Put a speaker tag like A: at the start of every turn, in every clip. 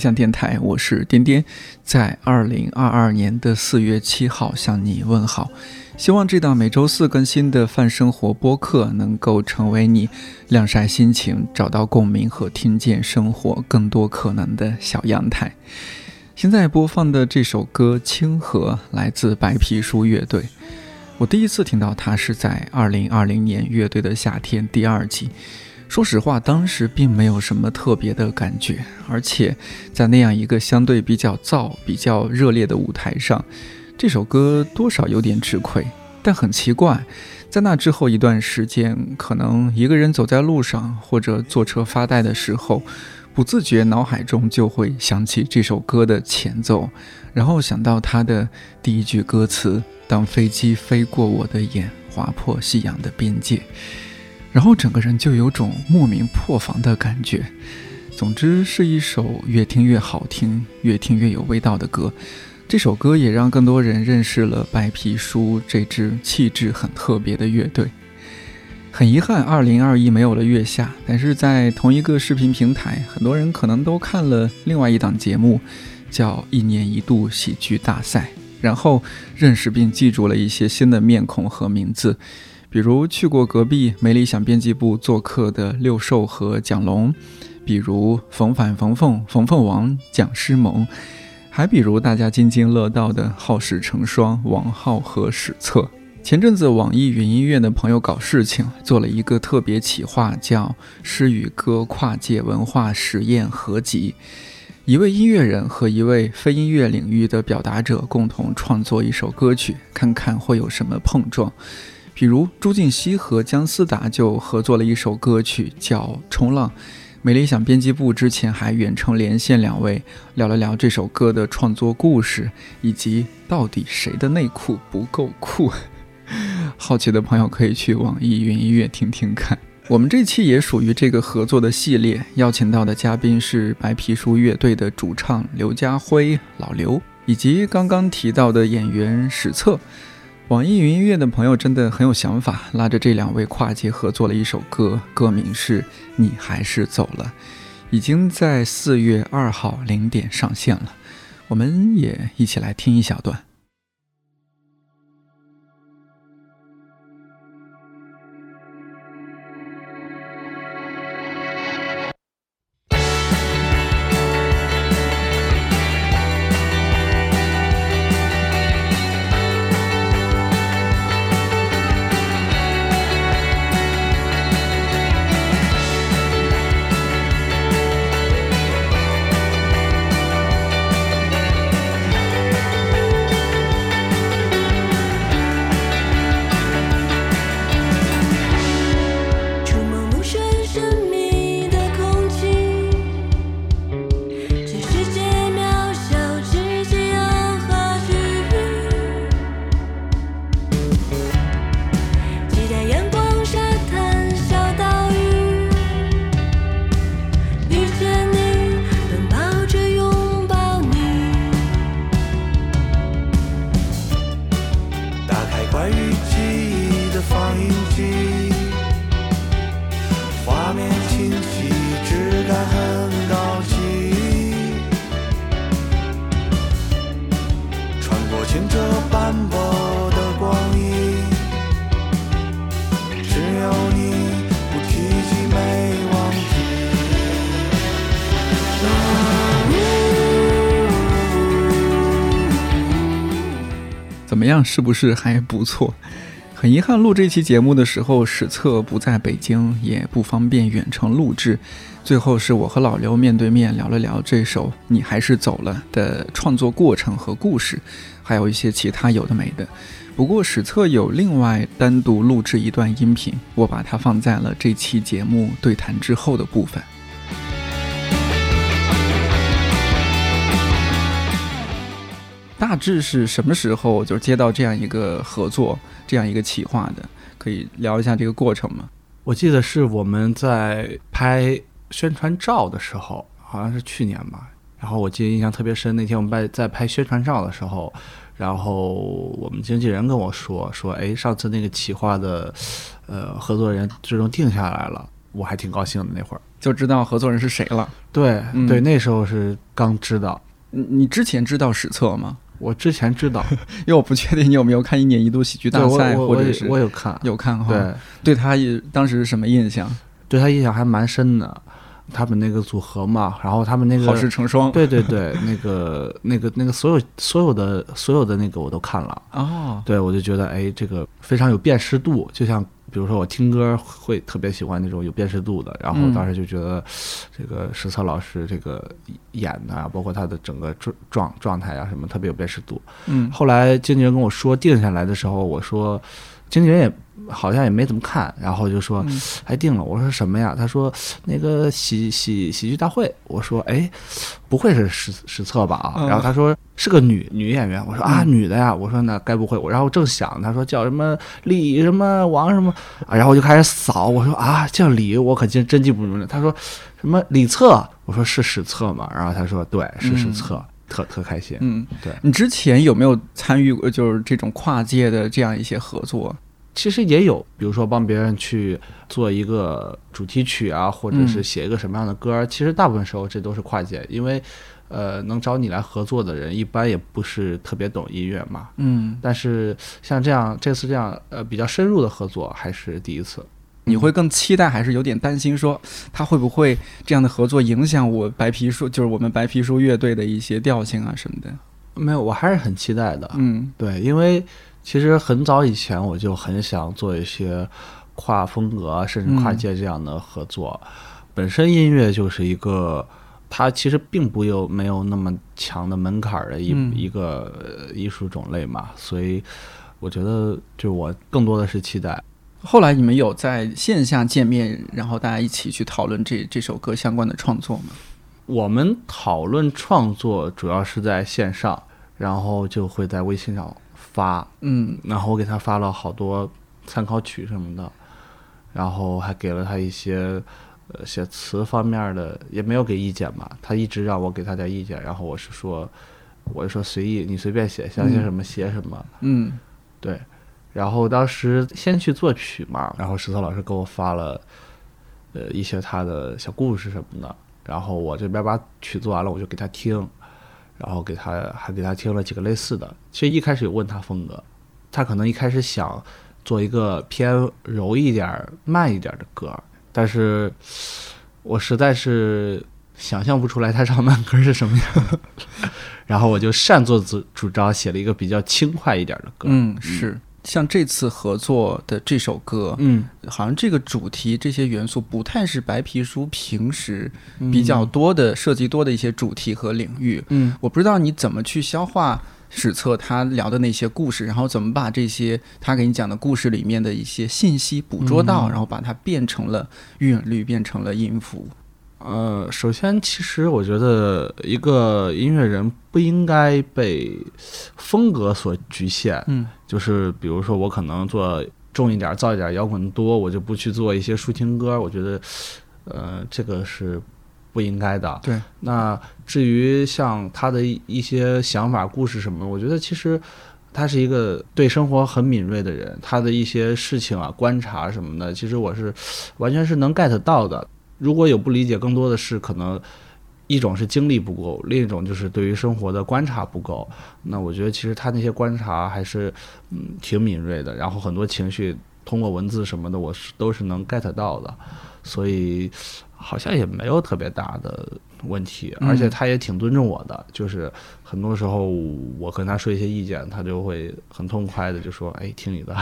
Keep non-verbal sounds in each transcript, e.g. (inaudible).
A: 向电台，我是颠颠，在二零二二年的四月七号向你问好。希望这档每周四更新的泛生活播客能够成为你晾晒心情、找到共鸣和听见生活更多可能的小阳台。现在播放的这首歌《清河》来自白皮书乐队。我第一次听到它是在二零二零年《乐队的夏天》第二季。说实话，当时并没有什么特别的感觉，而且在那样一个相对比较燥、比较热烈的舞台上。这首歌多少有点吃亏，但很奇怪，在那之后一段时间，可能一个人走在路上或者坐车发呆的时候，不自觉脑海中就会想起这首歌的前奏，然后想到它的第一句歌词：“当飞机飞过我的眼，划破夕阳的边界”，然后整个人就有种莫名破防的感觉。总之，是一首越听越好听、越听越有味道的歌。这首歌也让更多人认识了白皮书这支气质很特别的乐队。很遗憾，二零二一没有了月下，但是在同一个视频平台，很多人可能都看了另外一档节目，叫《一年一度喜剧大赛》，然后认识并记住了一些新的面孔和名字，比如去过隔壁没理想编辑部做客的六兽和蒋龙，比如冯反冯凤、冯凤王、蒋诗萌。还比如大家津津乐道的好事成双王浩和史册。前阵子网易云音乐的朋友搞事情，做了一个特别企划，叫《诗与歌跨界文化实验合集》。一位音乐人和一位非音乐领域的表达者共同创作一首歌曲，看看会有什么碰撞。比如朱婧汐和姜思达就合作了一首歌曲，叫《冲浪》。没理想编辑部之前还远程连线两位，聊了聊这首歌的创作故事，以及到底谁的内裤不够酷。(laughs) 好奇的朋友可以去网易云音乐听听看。我们这期也属于这个合作的系列，邀请到的嘉宾是白皮书乐队的主唱刘家辉老刘，以及刚刚提到的演员史策。网易云音乐的朋友真的很有想法，拉着这两位跨界合作了一首歌，歌名是《你还是走了》，已经在四月二号零点上线了，我们也一起来听一小段。样？是不是还不错？很遗憾，录这期节目的时候，史册不在北京，也不方便远程录制。最后是我和老刘面对面聊了聊这首《你还是走了》的创作过程和故事，还有一些其他有的没的。不过史册有另外单独录制一段音频，我把它放在了这期节目对谈之后的部分。大致是什么时候就接到这样一个合作、这样一个企划的？可以聊一下这个过程吗？
B: 我记得是我们在拍宣传照的时候，好像是去年吧。然后我记得印象特别深，那天我们在在拍宣传照的时候，然后我们经纪人跟我说说，哎，上次那个企划的呃合作人最终定下来了，我还挺高兴的那会儿。
A: 就知道合作人是谁了。
B: 对、
A: 嗯
B: 对，那时候是刚知道，
A: 你你之前知道史册吗？
B: 我之前知道，(laughs)
A: 因为我不确定你有没有看一年一度喜剧大赛，或者是
B: 我有看，
A: 有看哈。
B: 对，
A: 对他也当时是什么印象？
B: 对他印象还蛮深的。他们那个组合嘛，然后他们那个
A: 好事成双。
B: 对对对，那个 (laughs) 那个那个所有所有的所有的那个我都看了，
A: 哦，
B: 对我就觉得哎，这个非常有辨识度，就像比如说我听歌会特别喜欢那种有辨识度的，然后
A: 嗯
B: 当时就觉得这个实测老师这个演的啊，包括他的整个状状状态啊什么特别有辨识度。
A: 嗯
B: 后来经纪人跟我说定下来的时候，我说经纪人也好像也没怎么看，然后就说
A: 嗯
B: 还定了。我说什么呀？他说那个喜喜喜剧大会。我说哎，不会是史史册吧？啊？
A: 嗯
B: 然后他说是个女女演员。我说啊，
A: 嗯
B: 女的呀。我说那该不会我？然后正想，他说叫什么李什么王什么啊，然后我就开始扫。我说啊，叫李，我可真真记不住了。他说什么李策？我说是史册嘛？然后他说对，是史册，特特开心。
A: 嗯，
B: 对
A: 你之前有没有参与过就是这种跨界的这样一些合作？
B: 其实也有，比如说帮别人去做一个主题曲啊，或者是
A: 嗯
B: 写一个什么样的歌儿，其实大部分时候这都是跨界，因为呃，能找你来合作的人一般也不是特别懂音乐嘛。
A: 嗯，
B: 但是像这样这次这样呃比较深入的合作还是第一次。
A: 你会更期待，还是有点担心说他会不会这样的合作影响我白皮书，就是我们白皮书乐队的一些调性啊什么的？
B: 没有，我还是很期待的。
A: 嗯
B: 对，因为其实很早以前我就很想做一些跨风格啊甚至跨
A: 嗯
B: 界这样的合作。本身音乐就是一个，它其实并不有没有那么强的门槛儿的一、
A: 嗯
B: 一个呃艺术种类嘛，所以我觉得就我更多的是期待。
A: 后来你们有在线下见面，然后大家一起去讨论这这首歌相关的创作吗？
B: 我们讨论创作主要是在线上，然后就会在微信上发，
A: 嗯
B: 然后我给他发了好多参考曲什么的，然后还给了他一些呃写词方面的，也没有给意见吧。他一直让我给他点意见，然后我是说，我就说随意，你随便写，想写什么写什么。
A: 嗯
B: 对，然后当时先去作曲嘛，然后石头老师给我发了呃一些他的小故事什么的，然后我这边把曲做完了，我就给他听，然后给他还给他听了几个类似的。其实一开始有问他风格，他可能一开始想做一个偏柔一点儿、慢一点儿的歌，但是我实在是想象不出来他唱慢歌是什么样，(laughs) 然后我就擅作主主张写了一个比较轻快一点的歌。
A: 嗯，是。像这次合作的这首歌，
B: 嗯，
A: 好像这个主题这些元素不太是白皮书平时比较多的、涉及多的一些主题和领域。
B: 嗯
A: 我不知道你怎么去消化史册他聊的那些故事，然后怎么把这些他给你讲的故事里面的一些信息捕捉到，
B: 嗯
A: 然后把它变成了韵律，变成了音符。
B: 呃，首先，其实我觉得一个音乐人不应该被风格所局限。
A: 嗯
B: 就是比如说，我可能做重一点、造一点、摇滚多，我就不去做一些抒情歌。我觉得，呃，这个是不应该的。
A: 对，
B: 那至于像他的一一些想法、故事什么，我觉得其实他是一个对生活很敏锐的人，他的一些事情啊、观察什么的，其实我是完全是能 get 到的。如果有不理解，更多的是可能一种是精力不够，另一种就是对于生活的观察不够。那我觉得其实他那些观察还是嗯挺敏锐的，然后很多情绪通过文字什么的，我是都是能 get 到的，所以好像也没有特别大的问题，
A: 嗯
B: 而且他也挺尊重我的，就是很多时候我跟他说一些意见，他就会很痛快的就说：“哎，听你的。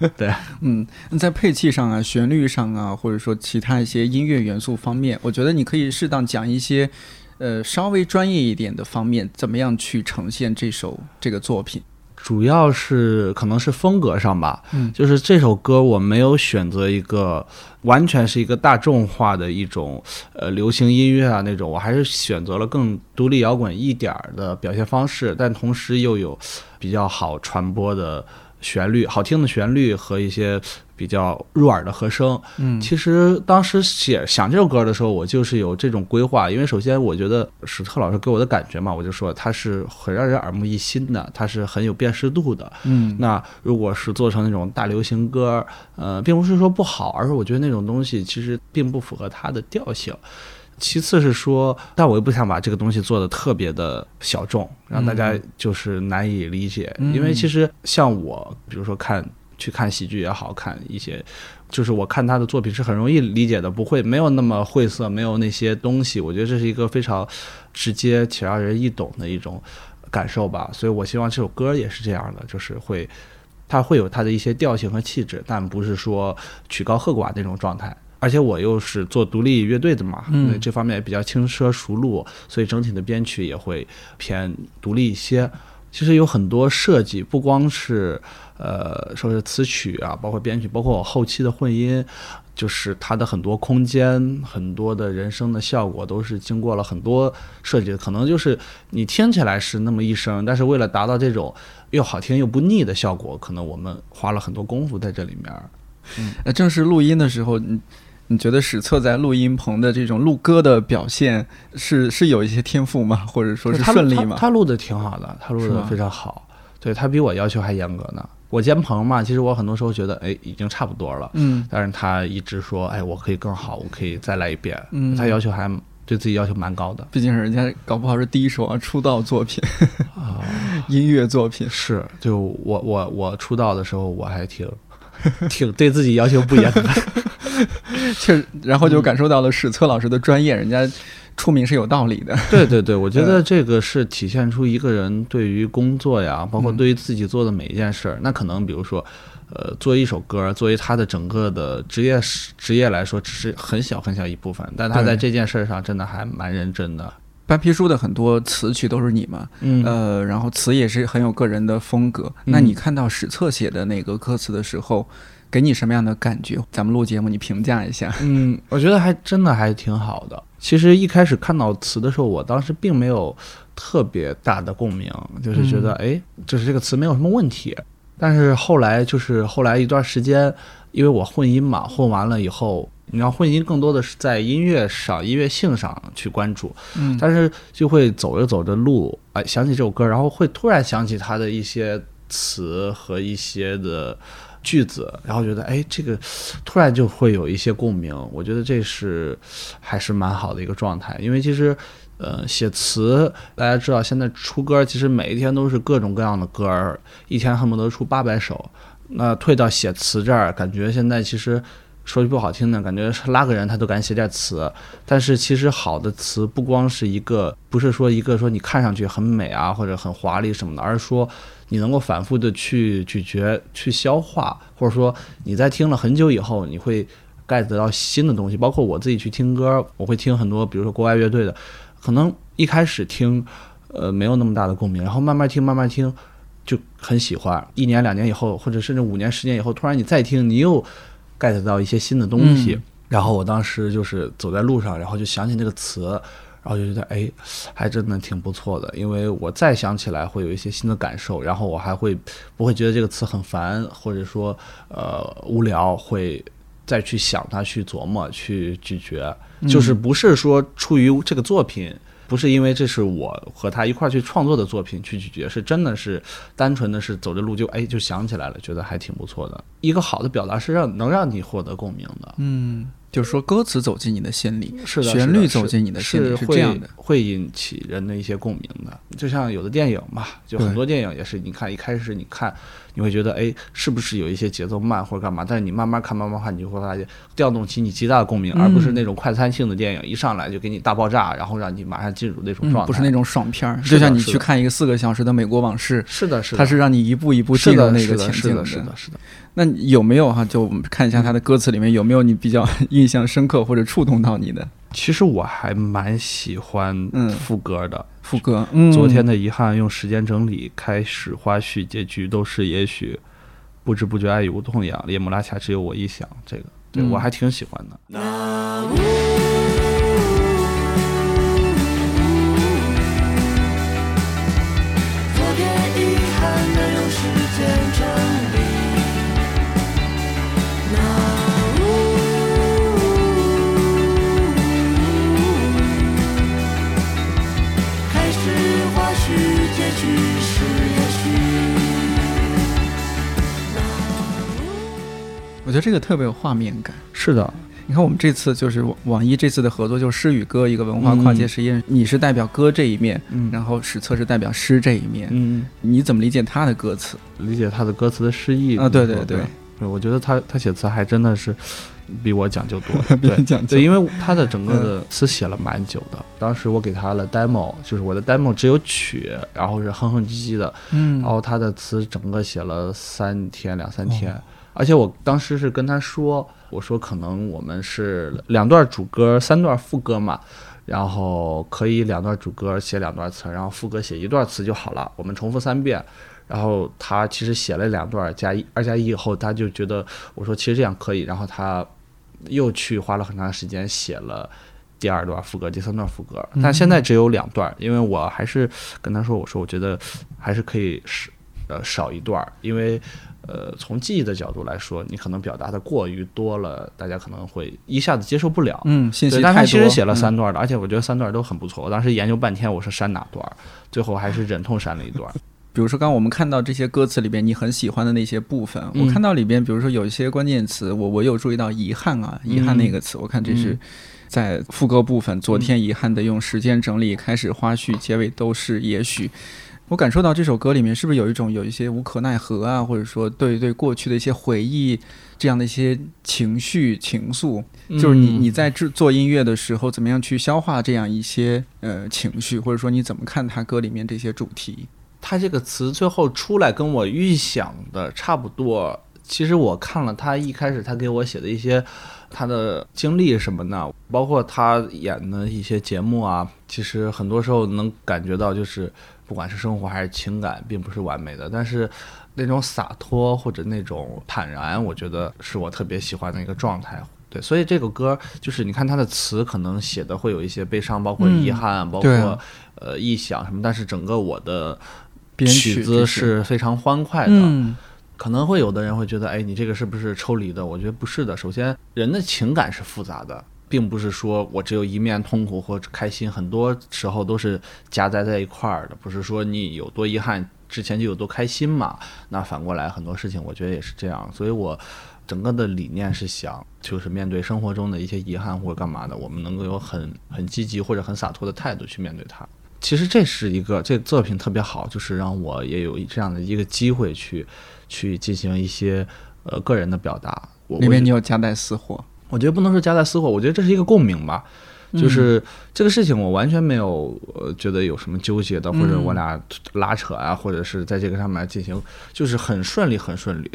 B: (laughs) ”
A: 对嗯，在配器上啊、旋律上啊，或者说其他一些音乐元素方面，我觉得你可以适当讲一些，呃，稍微专业一点的方面，怎么样去呈现这首这个作品。
B: 主要是可能是风格上吧，
A: 嗯。
B: 就是这首歌我没有选择一个完全是一个大众化的一种呃流行音乐啊那种，我还是选择了更独立摇滚一点儿的表现方式，但同时又有比较好传播的旋律，好听的旋律和一些比较入耳的和声。
A: 嗯
B: 其实当时写想这首歌的时候，我就是有这种规划，因为首先我觉得史特老师给我的感觉嘛，我就说他是很让人耳目一新的，他是很有辨识度的。
A: 嗯
B: 那如果是做成那种大流行歌，呃，并不是说不好，而是我觉得那种东西其实并不符合它的调性。其次是说，但我又不想把这个东西做的特别的小众，让大家就是难以理解。
A: 嗯
B: 因为其实像我，比如说看去看喜剧也好看一些，就是我看他的作品是很容易理解的，不会没有那么晦涩，没有那些东西。我觉得这是一个非常直接且让人易懂的一种感受吧。所以我希望这首歌也是这样的，就是会。它会有它的一些调性和气质，但不是说曲高和寡那种状态。而且我又是做独立乐队的嘛，
A: 嗯
B: 那这方面也比较轻车熟路，所以整体的编曲也会偏独立一些。其实有很多设计，不光是呃说是词曲啊，包括编曲，包括我后期的混音，就是它的很多空间、很多的人声的效果，都是经过了很多设计的。可能就是你听起来是那么一声，但是为了达到这种又好听又不腻的效果，可能我们花了很多功夫在这里面。
A: 那正式录音的时候，你你觉得史册在录音棚的这种录歌的表现是是有一些天赋吗？或者说顺利吗？
B: 他录的挺好的，他录的非常好。对他比我要求还严格呢。我监棚嘛，其实我很多时候觉得，哎，已经差不多了。
A: 嗯
B: 但是他一直说，哎，我可以更好，我可以再来一遍。
A: 嗯
B: 他要求还对自己要求蛮高的。
A: 毕竟人家搞不好是第一首啊出道作品，
B: 啊，(laughs)
A: 音乐作品。
B: 是，就我我我出道的时候，我还挺 (laughs) 挺对自己要求不严格。(laughs)
A: 确实，然后就感受到了史策老师的专业，人家出名是有道理的。
B: 对对对，我觉得这个是体现出一个人对于工作呀，包括对于自己做的每一件事儿。那可能比如说，呃，作为一首歌，作为他的整个的职业职业来说，只是很小很小一部分，但他在这件事儿上真的还蛮认真的。
A: 白皮书的很多词曲都是你嘛，
B: 嗯
A: 呃，然后词也是很有个人的风格。那你看到史册写的那个歌词的时候，给你什么样的感觉？咱们录节目，你评价一下。
B: 嗯，我觉得还真的还挺好的。其实一开始看到词的时候，我当时并没有特别大的共鸣，就是觉得哎，就是这个词没有什么问题。但是后来就是后来一段时间，因为我混音嘛，混完了以后，你要混音更多的是在音乐上、音乐性上去关注，
A: 嗯
B: 但是就会走着走着路，哎，想起这首歌，然后会突然想起它的一些词和一些的句子，然后觉得哎，这个突然就会有一些共鸣。我觉得这是还是蛮好的一个状态，因为其实。呃，写词，大家知道，现在出歌其实每一天都是各种各样的歌儿，一天恨不得出八百首。那退到写词这儿，感觉现在其实说句不好听的，感觉拉个人他都敢写点词。但是其实好的词不光是一个，不是说一个说你看上去很美啊或者很华丽什么的，而是说你能够反复的去咀嚼、去消化，或者说你在听了很久以后，你会 get 到新的东西。包括我自己去听歌，我会听很多，比如说国外乐队的，可能一开始听，呃，没有那么大的共鸣，然后慢慢听，慢慢听。就很喜欢，一年两年以后，或者甚至五年十年以后，突然你再听，你又 get 到一些新的东西。然后我当时就是走在路上，然后就想起那个词，然后就觉得哎，还真的挺不错的。因为我再想起来会有一些新的感受，然后我还会不会觉得这个词很烦，或者说呃无聊，会再去想它，去琢磨，去咀嚼。就是不是说出于这个作品。不是因为这是我和他一块儿去创作的作品去咀嚼，是真的是单纯的是走着路就哎就想起来了，觉得还挺不错的。一个好的表达是让能让你获得共鸣的，
A: 嗯，就是说歌词走进你的心里，
B: 是的，
A: 旋律走进你的心里，
B: 是
A: 是这样的。
B: 会引起人的一些共鸣的。就像有的电影嘛，就很多电影也是，你看一开始你看你会觉得哎是不是有一些节奏慢或者干嘛，但是你慢慢看慢慢看，你就会发现调动起你极大的共鸣，
A: 嗯
B: 而不是那种快餐性的电影，一上来就给你大爆炸，然后让你马上进入那种
A: 嗯
B: 状态。
A: 不是那种爽片儿，就像你去看一个四个小时的《美国往事》，
B: 是的，是的，
A: 它是让你一步一步进入那个情境
B: 是的，是的，是的。
A: 那有没有哈？就我们看一下他的歌词里面有没有你比较印 (laughs) 象深刻或者触动到你的
B: 其实我还蛮喜欢
A: 嗯
B: 副歌的。
A: 副歌？嗯，
B: 昨天的遗憾用时间整理，开始花絮，结局都是也许。不知不觉爱已无痛痒，夜幕拉下只有我一想。这个对、
A: 嗯
B: 我还挺喜欢的。
C: 昨
A: 觉得这个特别有画面感。
B: 是的，
A: 你看我们这次就是网网易这次的合作，就是诗与歌一个文化跨界实验，你是代表歌这一面，
B: 嗯。
A: 然后史册是代表诗这一面，
B: 嗯，
A: 你怎么理解他的歌词？
B: 理解他的歌词的诗意
A: 啊对对对
B: 对，我觉得他他写词还真的是比我讲究多，(laughs) 对
A: 讲究。
B: 对，因为他的整个的词写了蛮久的。当时我给他了 demo，就是我的 demo 只有曲，然后是哼哼唧唧的，
A: 嗯。
B: 然后他的词整个写了三天两三天，而且我当时是跟他说，我说可能我们是两段主歌，三段副歌嘛。然后可以两段主歌写两段词，然后副歌写一段词就好了，我们重复三遍。然后他其实写了两段加一二加一以后，他就觉得我说其实这样可以，然后他又去花了很长时间写了第二段副歌、第三段副歌，但现在只有两段，因为我还是跟他说，我说我觉得还是可以是呃少一段，因为呃从记忆的角度来说，你可能表达的过于多了，大家可能会一下子接受不了。
A: 嗯，信息
B: 对，
A: 太多。
B: 但他其实写了
A: 嗯
B: 三段的，而且我觉得三段都很不错。我当时研究半天，我是删哪段，最后还是忍痛删了一段。(laughs)
A: 比如说，刚刚我们看到这些歌词里边你很喜欢的那些部分，
B: 嗯
A: 我看到里边，比如说有一些关键词，我我有注意到遗憾啊，遗憾那个词，我看这是
B: 嗯
A: 在副歌部分，昨天遗憾的用时间整理，开始花絮，结尾都是也许。我感受到这首歌里面是不是有一种有一些无可奈何啊，或者说对对过去的一些回忆这样的一些情绪情愫，就是你
B: 嗯
A: 你在制做音乐的时候，怎么样去消化这样一些呃情绪，或者说你怎么看他歌里面这些主题？
B: 他这个词最后出来跟我预想的差不多。其实我看了他一开始他给我写的一些他的经历什么的，包括他演的一些节目啊，其实很多时候能感觉到，就是不管是生活还是情感，并不是完美的，但是那种洒脱或者那种坦然，我觉得是我特别喜欢的一个状态。对，所以这个歌就是你看它的词可能写的会有一些悲伤，包括
A: 嗯
B: 遗憾，包括呃臆想什么，但是整个我的
A: 编曲
B: 曲子是非常欢快的。
A: 嗯
B: 可能会有的人会觉得，哎，你这个是不是抽离的？我觉得不是的。首先，人的情感是复杂的，并不是说我只有一面痛苦或者开心，很多时候都是夹杂在一块儿的。不是说你有多遗憾，之前就有多开心嘛。那反过来，很多事情我觉得也是这样。所以我整个的理念是想，就是面对生活中的一些遗憾或者干嘛的，我们能够有很很积极或者很洒脱的态度去面对它。其实这是一个这作品特别好，就是让我也有这样的一个机会去去进行一些呃个人的表达。我
A: 里
B: 我觉
A: 面你有夹带私货，
B: 我觉得不能说夹带私货，我觉得这是一个共鸣吧。就是这个事情，我完全没有呃觉得有什么纠结的，或者我俩拉扯啊，或者是在这个上面进行，就是很顺利，很顺利。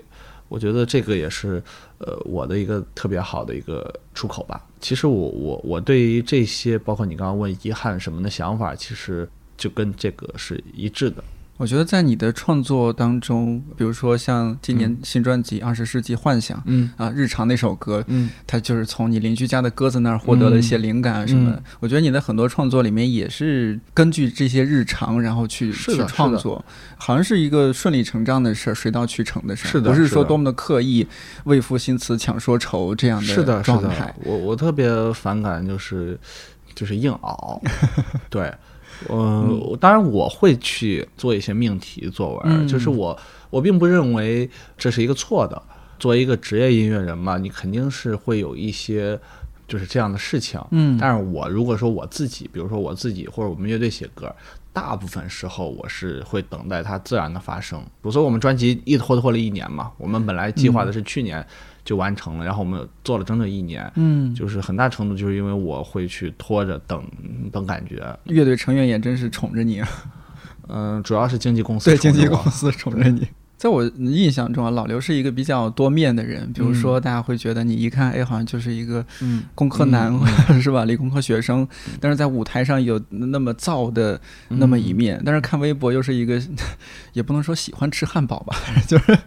B: 我觉得这个也是呃我的一个特别好的一个出口吧。其实我我我对于这些，包括你刚刚问遗憾什么的想法，其实就跟这个是一致的。
A: 我觉得在你的创作当中，比如说像今年新专辑《二十世纪幻想》
B: 嗯。
A: 啊，日常那首歌，
B: 嗯。
A: 它就是从你邻居家的鸽子那儿获得了一些灵感啊什么的。
B: 嗯。
A: 我觉得你的很多创作里面也是根据这些日常，然后去去创作，好像是一个顺理成章的事儿，水到渠成的事儿，
B: 是的
A: 不是说多么的刻意为赋新词强说愁这样
B: 是的，是的
A: 状态。，
B: 我我特别反感就是就是硬熬，(laughs) 对，嗯，我当然我会去做一些命题作文，
A: 嗯
B: 就是我我并不认为这是一个错的。作为一个职业音乐人嘛，你肯定是会有一些就是这样的事情，
A: 嗯
B: 但是我如果说我自己，比如说我自己或者我们乐队写歌，大部分时候我是会等待它自然的发生。比如说我们专辑一拖拖了一年嘛，我们本来计划的是去年就完成了，然后我们做了整整一年，
A: 嗯，
B: 就是很大程度就是因为我会去拖着等等感觉，
A: 乐队成员也真是宠着你啊。
B: 嗯、主要是经纪公司
A: 对，经纪公司宠着你。在我印象中啊，老刘是一个比较多面的人。比如说，大家会觉得你一看，哎，好像就是一个
B: 嗯
A: 工科男，是吧？理工科学生，但是在舞台上有那么燥的那么一面。但是看微博又是一个，(laughs) 也不能说喜欢吃汉堡吧，就是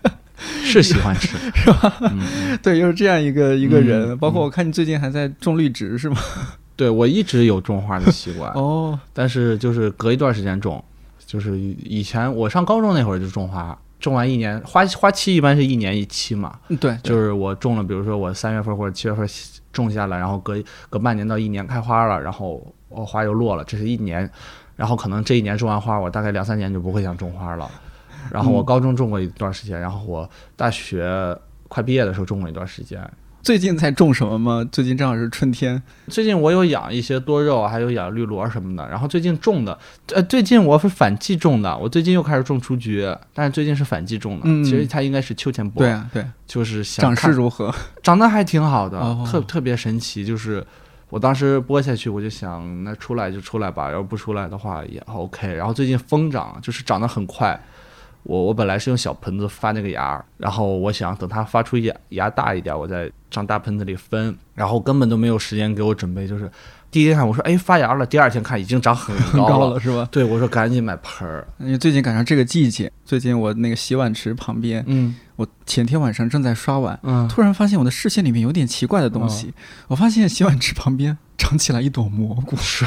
A: (laughs)
B: 是喜欢吃，(laughs) 是吧？嗯，
A: 对，就是这样一个一个人。
B: 嗯
A: 包括我看你最近还在种绿植，是吗？(laughs)
B: 对我一直有种花的习惯，
A: 哦，
B: 但是就是隔一段时间种，就是以前我上高中那会儿就种花，种完一年花花期一般是一年一期嘛，
A: 对，
B: 就是是我种了，比如说我三月份或者七月份种下来，然后隔隔半年到一年开花了，然后哦花又落了，这是一年，然后可能这一年种完花，我大概两三年就不会想种花了。然后我
A: 嗯
B: 高中种过一段时间，然后我大学快毕业的时候种过一段时间。
A: 最近在种什么吗？最近正好是春天。
B: 最近我有养一些多肉，还有养绿萝什么的。然后最近种的，呃，最近我是反季种的。我最近又开始种雏菊，但是最近是反季种的。
A: 嗯
B: 其实它应该是秋天播。
A: 对啊，对，
B: 就是想
A: 长势如何？
B: 长得还挺好的，
A: 哦
B: 特特别神奇。就是我当时播下去，我就想，那出来就出来吧，要不出来的话也 OK。然后最近疯长，就是长得很快。我我本来是用小盆子发那个芽儿，然后我想等它发出芽芽大一点，我再上大盆子里分。然后根本都没有时间给我准备，就是第一天看我说哎发芽了，第二天看已经长很高
A: 了是吧？
B: 对，我说赶紧买盆儿。
A: 因为最近赶上这个季节，最近我那个洗碗池旁边，
B: 嗯
A: 我前天晚上正在刷碗，
B: 嗯，
A: 突然发现我的视线里面有点奇怪的东西。我发现洗碗池旁边长起来一朵蘑菇。是，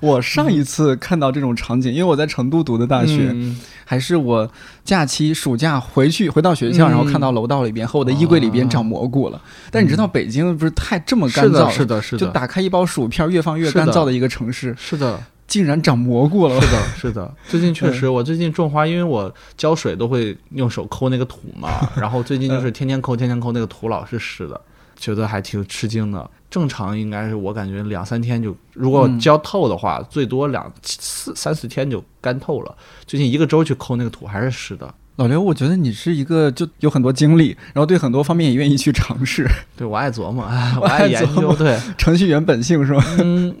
A: 我上一次看到这种场景，因为我在成都读的大学，
B: 嗯
A: 还是我假期暑假回去回到学校，
B: 嗯
A: 然后看到楼道里边和我的衣柜里边长蘑菇了。但你知道北京不是太这么干，燥了，
B: 是的，是的，
A: 就打开一包薯片越放越干燥的一个城市，
B: 是的。
A: 竟然长蘑菇了。
B: 是的，是的，最近确实，我最近种花，因为我浇水都会用手抠那个土嘛，然后最近就是天天抠，天天抠，那个土老是湿的，觉得还挺吃惊的。正常应该是我感觉两三天就，如果
A: 嗯
B: 浇透的话，最多两四三四天就干透了。最近一个周去抠那个土还是湿的。
A: 老刘，我觉得你是一个就有很多经历，然后对很多方面也愿意去尝试，(laughs)
B: 对我爱琢磨，(laughs) 哎，我
A: 我爱
B: 爱研究，对，
A: 程序员本性是吧？
B: 嗯，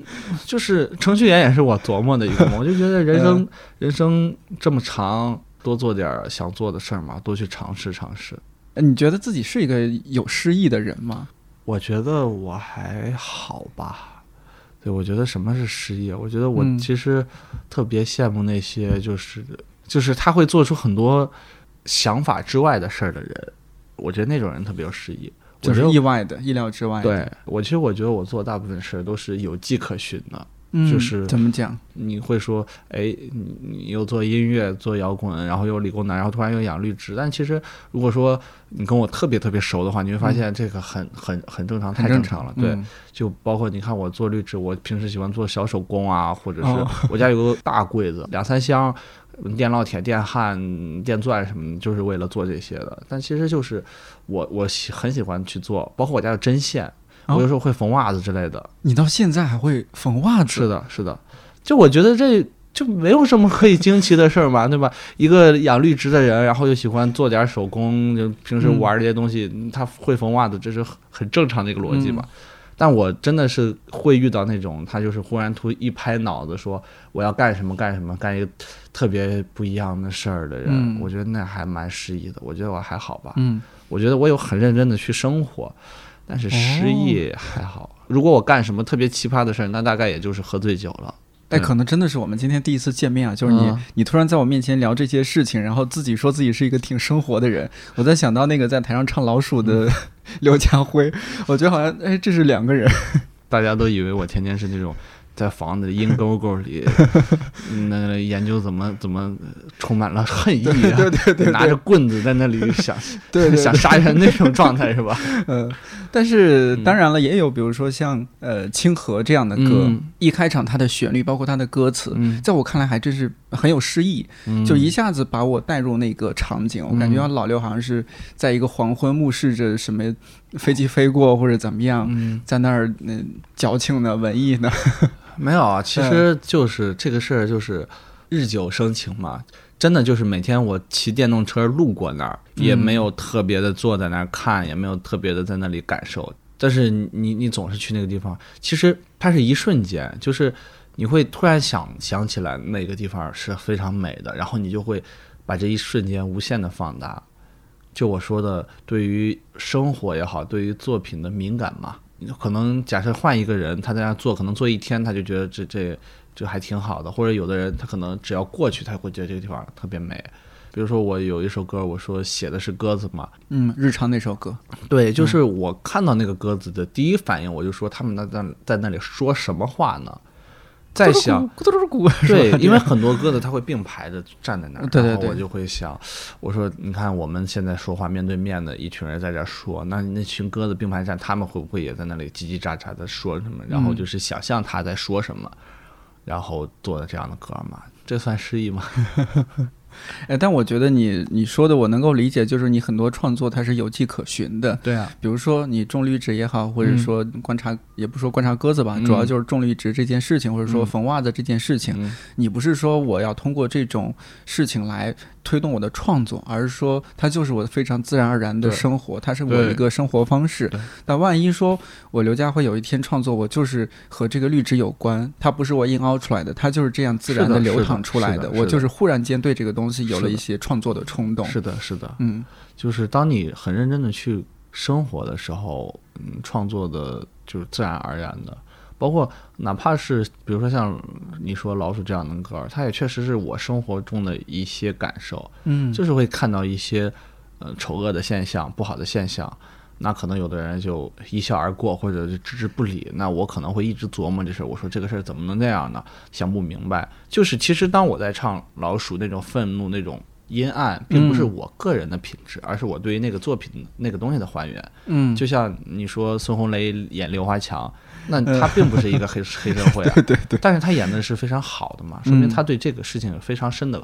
B: 就是程序员也是我琢磨的一个嘛，(laughs) 我就觉得人生、
A: 嗯
B: 人生这么长，多做点儿想做的事儿嘛，多去尝试尝试。
A: 呃你觉得自己是一个有诗意的人吗？
B: 我觉得我还好吧，对我觉得什么是失业？我觉得我
A: 嗯
B: 其实特别羡慕那些就是、就是他会做出很多想法之外的事儿的人，我觉得那种人特别有诗意。
A: 就是意外的、意料之外的。
B: 对我其实我觉得我做大部分事儿都是有迹可循的。
A: 嗯，
B: 就是
A: 怎么讲？
B: 你会说，哎，你你又做音乐、做摇滚，然后又理工男，然后突然又养绿植。但其实，如果说你跟我特别特别熟的话，你会发现这个很很很正常，太
A: 正
B: 常了。对，
A: 嗯
B: 就包括你看我做绿植，我平时喜欢做小手工啊，或者
A: 哦
B: 是 (laughs) 我家有个大柜子，两三箱电烙铁、电焊、电钻什么的，就是为了做这些的。但其实就是我我喜很喜欢去做，包括我家的针线，
A: 哦
B: 我有时候会缝袜子之类的。
A: 你到现在还会缝袜子？
B: 是的，是的，就我觉得这就没有什么可以惊奇的事儿嘛，对吧？一个养绿植的人，然后又喜欢做点手工，就平时玩这些东西，他会缝袜子，这是很很正常的一个逻辑嘛。但我真的是会遇到那种，他就是忽然突一拍脑子说我要干什么干什么，干一个特别不一样的事儿的人，
A: 嗯
B: 我觉得那还蛮诗意的。我觉得我还好吧，
A: 嗯，
B: 我觉得我有很认真的去生活，但是失忆还好。如果我干什么特别奇葩的事儿，那大概也就是喝醉酒了。
A: 哎，可能真的是我们今天第一次见面啊，就是你，
B: 嗯
A: 你突然在我面前聊这些事情，然后自己说自己是一个挺生活的人，我在想到那个在台上唱老鼠的 (laughs) 刘家辉，我觉得好像哎，这是两个人。
B: 大家都以为我天天是那种在房子阴沟沟里，(laughs) 嗯那个研究怎么怎么充满了恨意、啊，
A: 对对对 (laughs)
B: 拿着棍子在那里想 (laughs) 想杀人那种状态是吧？
A: 嗯，但是
B: 嗯
A: 当然了，也有比如说像呃《清河》这样的歌，
B: 嗯
A: 一开场它的旋律，包括它的歌词，
B: 嗯
A: 在我看来还真是很有诗意，
B: 嗯
A: 就一下子把我带入那个场景。我感觉老刘好像是在一个黄昏，目视着什么飞机飞过或者怎么样，
B: 嗯
A: 在那儿那、矫情的文艺呢。
B: 没有啊，其实就是这个事儿就是日久生情嘛。真的就是每天我骑电动车路过那儿，也没有特别的坐在那儿看，也没有特别的在那里感受。但是你你你总是去那个地方，其实它是一瞬间，就是你会突然想想起来那个地方是非常美的，然后你就会把这一瞬间无限的放大。就我说的，对于生活也好，对于作品的敏感嘛，可能假设换一个人，他在那做，可能做一天，他就觉得这这这还挺好的，或者有的人他可能只要过去，他会觉得这个地方特别美。比如说我有一首歌，我说写的是鸽子嘛，
A: 嗯，日常那首歌，
B: 对，就是我看到那个鸽子的第一反应，我就说他们那在在那里说什么话呢？在想，(laughs)
A: 咕嘟咕，
B: 对，因为很多鸽子它会并排的站在那儿，(laughs)
A: 对对对
B: 然后我就会想，我说你看我们现在说话面对面的一群人在这儿说，那那群鸽子并排站，他们会不会也在那里叽叽喳喳的说什么？然后就是想象他在说什么，然后做的这样的歌嘛，这算诗意吗？(laughs)
A: 哎，但我觉得你你说的我能够理解，就是你很多创作它是有迹可循的。
B: 对啊，
A: 比如说你种绿植也好，或者
B: 嗯
A: 说观察，也不说观察鸽子吧，
B: 嗯
A: 主要就是种绿植这件事情，或者说
B: 嗯
A: 缝袜子这件事情。
B: 嗯
A: 你不是说我要通过这种事情来推动我的创作，而是说它就是我非常自然而然的生活，它是我
B: 对
A: 一个生活方式
B: 对。
A: 但万一说我刘家辉有一天创作，我就是和这个绿植有关，它不是我硬凹出来的，它就是这样自然
B: 的
A: 流淌出来
B: 是的
A: 我就是忽然间对这个东西有了一些创作的冲动。
B: 是的，是的，
A: 嗯
B: 就是当你很认真的去生活的时候，嗯，创作的就是自然而然的。包括哪怕是比如说像你说老鼠这样的歌，它也确实是我生活中的一些感受，
A: 嗯，
B: 就是会看到一些呃丑恶的现象、不好的现象，那可能有的人就一笑而过，或者就置之不理。那我可能会一直琢磨这事儿，我说这个事儿怎么能那样呢？想不明白。就是其实当我在唱老鼠那种愤怒、那种阴暗，并不是
A: 嗯
B: 我个人的品质，而是我对于那个作品那个东西的还原。
A: 嗯，
B: 就像你说孙红雷演刘华强，那他并不是一个黑黑社会啊，(laughs)
A: 对对对，
B: 但是他演的是非常好的嘛，说明
A: 嗯
B: 他对这个事情有非常深的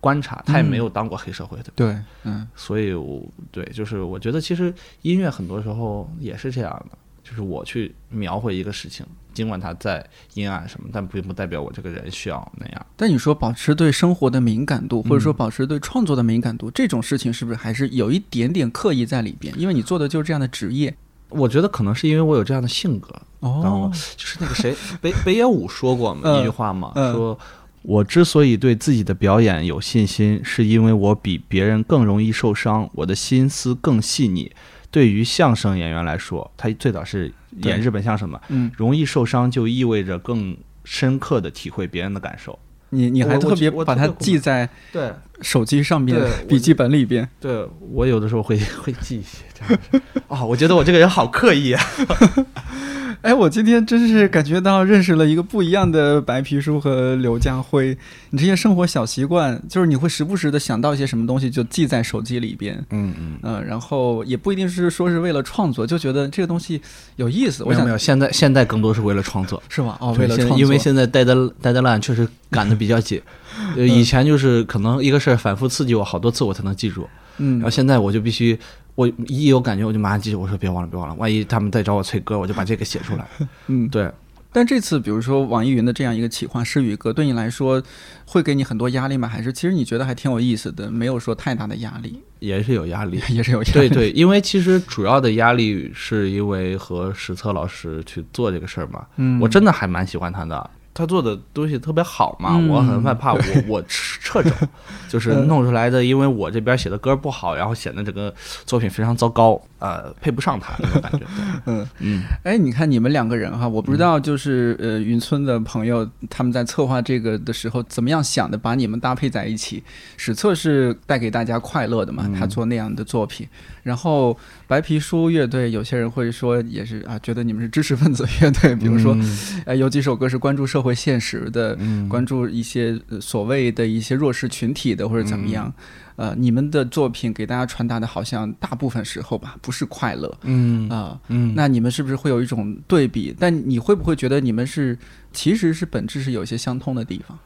B: 观察，他也没有当过黑社会的。
A: 对，嗯
B: 所以我，对，就是我觉得其实音乐很多时候也是这样的，就是我去描绘一个事情，尽管它再阴暗什么，但并不代表我这个人需要那样。
A: 但你说保持对生活的敏感度，或
B: 嗯
A: 者说保持对创作的敏感度，这种事情是不是还是有一点点刻意在里边？因为你做的就是这样的职业。
B: 我觉得可能是因为我有这样的性格，然后
A: 哦，
B: 就是那个谁北北野武说过
A: 嗯
B: 一句话嘛，
A: 嗯
B: 说我之所以对自己的表演有信心，是因为我比别人更容易受伤，我的心思更细腻。对于相声演员来说，他最早是演日本相声嘛，
A: 嗯，
B: 容易受伤就意味着更深刻的体会别人的感受。
A: 你你还特别把它记在
B: 对
A: 手机上边笔记本里边。
B: 对，我有的时候会会记一些这样的啊、我觉得我这个人好刻意啊。(laughs) (laughs)
A: 哎，我今天真是感觉到认识了一个不一样的白皮书和刘家辉。你这些生活小习惯，就是你会时不时的想到一些什么东西，就记在手机里边。
B: 嗯嗯，
A: 嗯、然后也不一定是说是为了创作，就觉得这个东西有意思。我想
B: 没有没有，现在现在更多是为了创作。
A: 是吧？哦，为了创作，
B: 因为现在待的待的烂，确实赶得比较紧。(laughs) 呃，以前就是可能一个事儿反复刺激我好多次，我才能记住。
A: 嗯
B: 然后现在我就必须，我一有感觉我就马上记住，我说别忘了别忘了，万一他们再找我催歌，我就把这个写出来。(laughs)
A: 嗯，
B: 对，
A: 但这次比如说网易云的这样一个企划《诗与歌》，对你来说会给你很多压力吗？还是其实你觉得还挺有意思的，没有说太大的压力，
B: 也是有压力。(laughs)
A: 也是有压力。
B: 对对，因为其实主要的压力是因为和史策老师去做这个事儿嘛，
A: 嗯，
B: 我真的还蛮喜欢他的。他做的东西特别好嘛，
A: 嗯。
B: 我很害怕我我撤走，(laughs) 就是弄出来的，因为我这边写的歌不好，然后显得整个作品非常糟糕，呃，配不上他那种感觉。(laughs)
A: 嗯。
B: 嗯。
A: 哎，你看你们两个人哈，我不知道就是呃云村的朋友他们在策划这个的时候怎么样想的，把你们搭配在一起。史册是带给大家快乐的嘛，
B: 嗯。
A: 他做那样的作品。然后白皮书乐队，有些人会说也是啊，觉得你们是知识分子乐队，比如说呃有几首歌是关注社会现实的，
B: 嗯
A: 关注一些呃所谓的一些弱势群体的或者怎么样。呃，你们的作品给大家传达的好像大部分时候吧，不是快乐
B: 嗯
A: 啊、
B: 嗯，
A: 那你们是不是会有一种对比？但你会不会觉得你们是其实是本质是有一些相通的地方？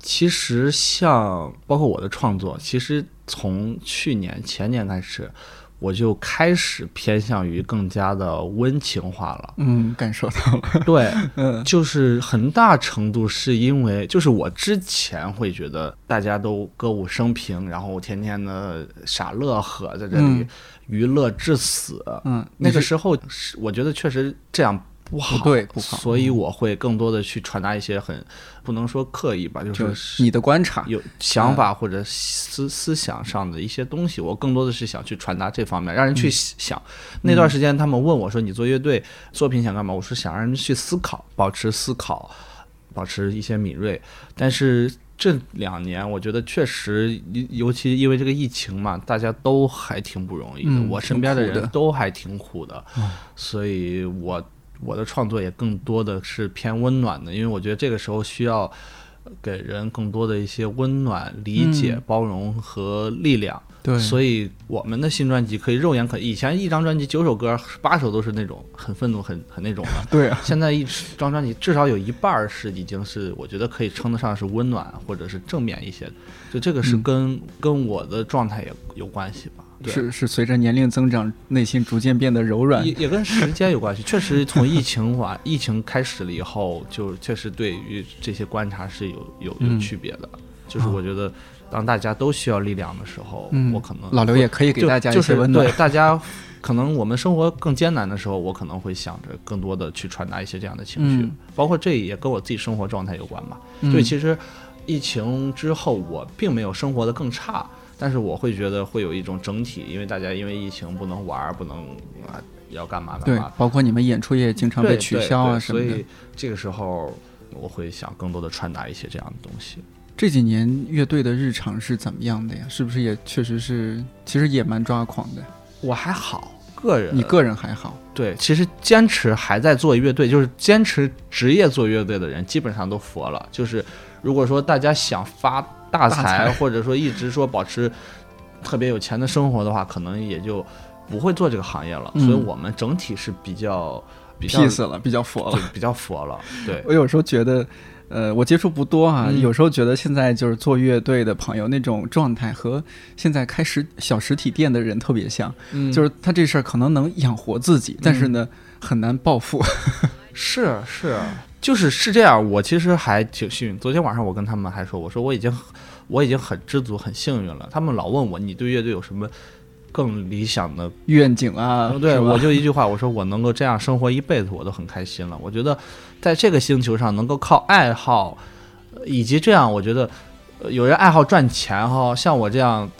B: 其实像包括我的创作，其实从去年前年开始，我就开始偏向于更加的温情化了。
A: 嗯，感受到了。
B: 对，(laughs)
A: 嗯
B: 就是很大程度是因为，就是我之前会觉得大家都歌舞升平，然后天天的傻乐呵在这里
A: 嗯
B: 娱乐至死。
A: 嗯，
B: 那个时候是我觉得确实这样不好，
A: 不对不好
B: 所以我会更多的去传达一些很不能说刻意吧，就
A: 就是你的观察。
B: 有想法或者思思想上的一些东西，我更多的是想去传达这方面，让人去想。那段时间他们问我说：“你做乐队作品想干嘛？”我说：“想让人去思考，保持思考，保持一些敏锐。”但是这两年，我觉得确实，尤尤其因为这个疫情嘛，大家都还挺不容易的。
A: 嗯
B: 我身边的人都还挺苦的，所以我我的创作也更多的是偏温暖的，因为我觉得这个时候需要给人更多的一些温暖、理解、
A: 嗯。
B: 包容和力量。
A: 对，
B: 所以我们的新专辑可以肉眼可，以前一张专辑九首歌八首都是那种很愤怒、很很那种的，(laughs)
A: 对啊，
B: 现在一张专辑至少有一半儿是已经是我觉得可以称得上是温暖或者是正面一些的，就这个是
A: 嗯。
B: 跟、跟我的状态也有关系吧。对
A: 是是随着年龄增长，内心逐渐变得柔软
B: 也。也跟时间有关系，确实从疫情完，(laughs) 疫情开始了以后，就确实对于这些观察是有有有
A: 嗯
B: 区别的。就是我觉得，当大家都需要力量的时候，
A: 嗯
B: 我可能
A: 老刘也可以给大家一
B: 就是
A: 些温暖
B: 对。大家，可能我们生活更艰难的时候，我可能会想着更多的去传达一些这样的情绪，
A: 嗯
B: 包括这也跟我自己生活状态有关吧。
A: 嗯
B: 对，其实疫情之后，我并没有生活的更差，但是我会觉得会有一种整体，因为大家因为疫情不能玩儿，不能啊要干嘛干
A: 对
B: 嘛，，
A: 包括你们演出也经常被取消啊什么的
B: 所以。这个时候我会想更多的传达一些这样的东西。
A: 这几年乐队的日常是怎么样的呀？是不是也确实是，其实也蛮抓狂的？
B: 我还好，个人
A: 你个人还好，
B: 对，其实坚持还在做乐队，就是坚持职业做乐队的人，基本上都佛了。就是如果说大家想发大财，或者说一直说保持特别有钱的生活的话，可能也就不会做这个行业了。
A: 嗯
B: 所以我们整体是比较比较
A: peace 了，比较佛了。
B: 比较佛了。对，(laughs)
A: 我有时候觉得，呃，我接触不多啊，
B: 嗯
A: 有时候觉得现在就是做乐队的朋友那种状态和现在开实小实体店的人特别像，
B: 嗯
A: 就是他这事儿可能能养活自己，但是呢很难暴富。(laughs)
B: 是是，就是是这样。我其实还挺幸运。昨天晚上我跟他们还说，我说我已经我已经很知足、很幸运了。他们老问我，你对乐队有什么更理想的？
A: 愿景啊，
B: 对，我就一句话，我说我能够这样生活一辈子，我都很开心了。我觉得在这个星球上能够靠爱好，呃以及这样，我觉得呃有人爱好赚钱哈，像我这样。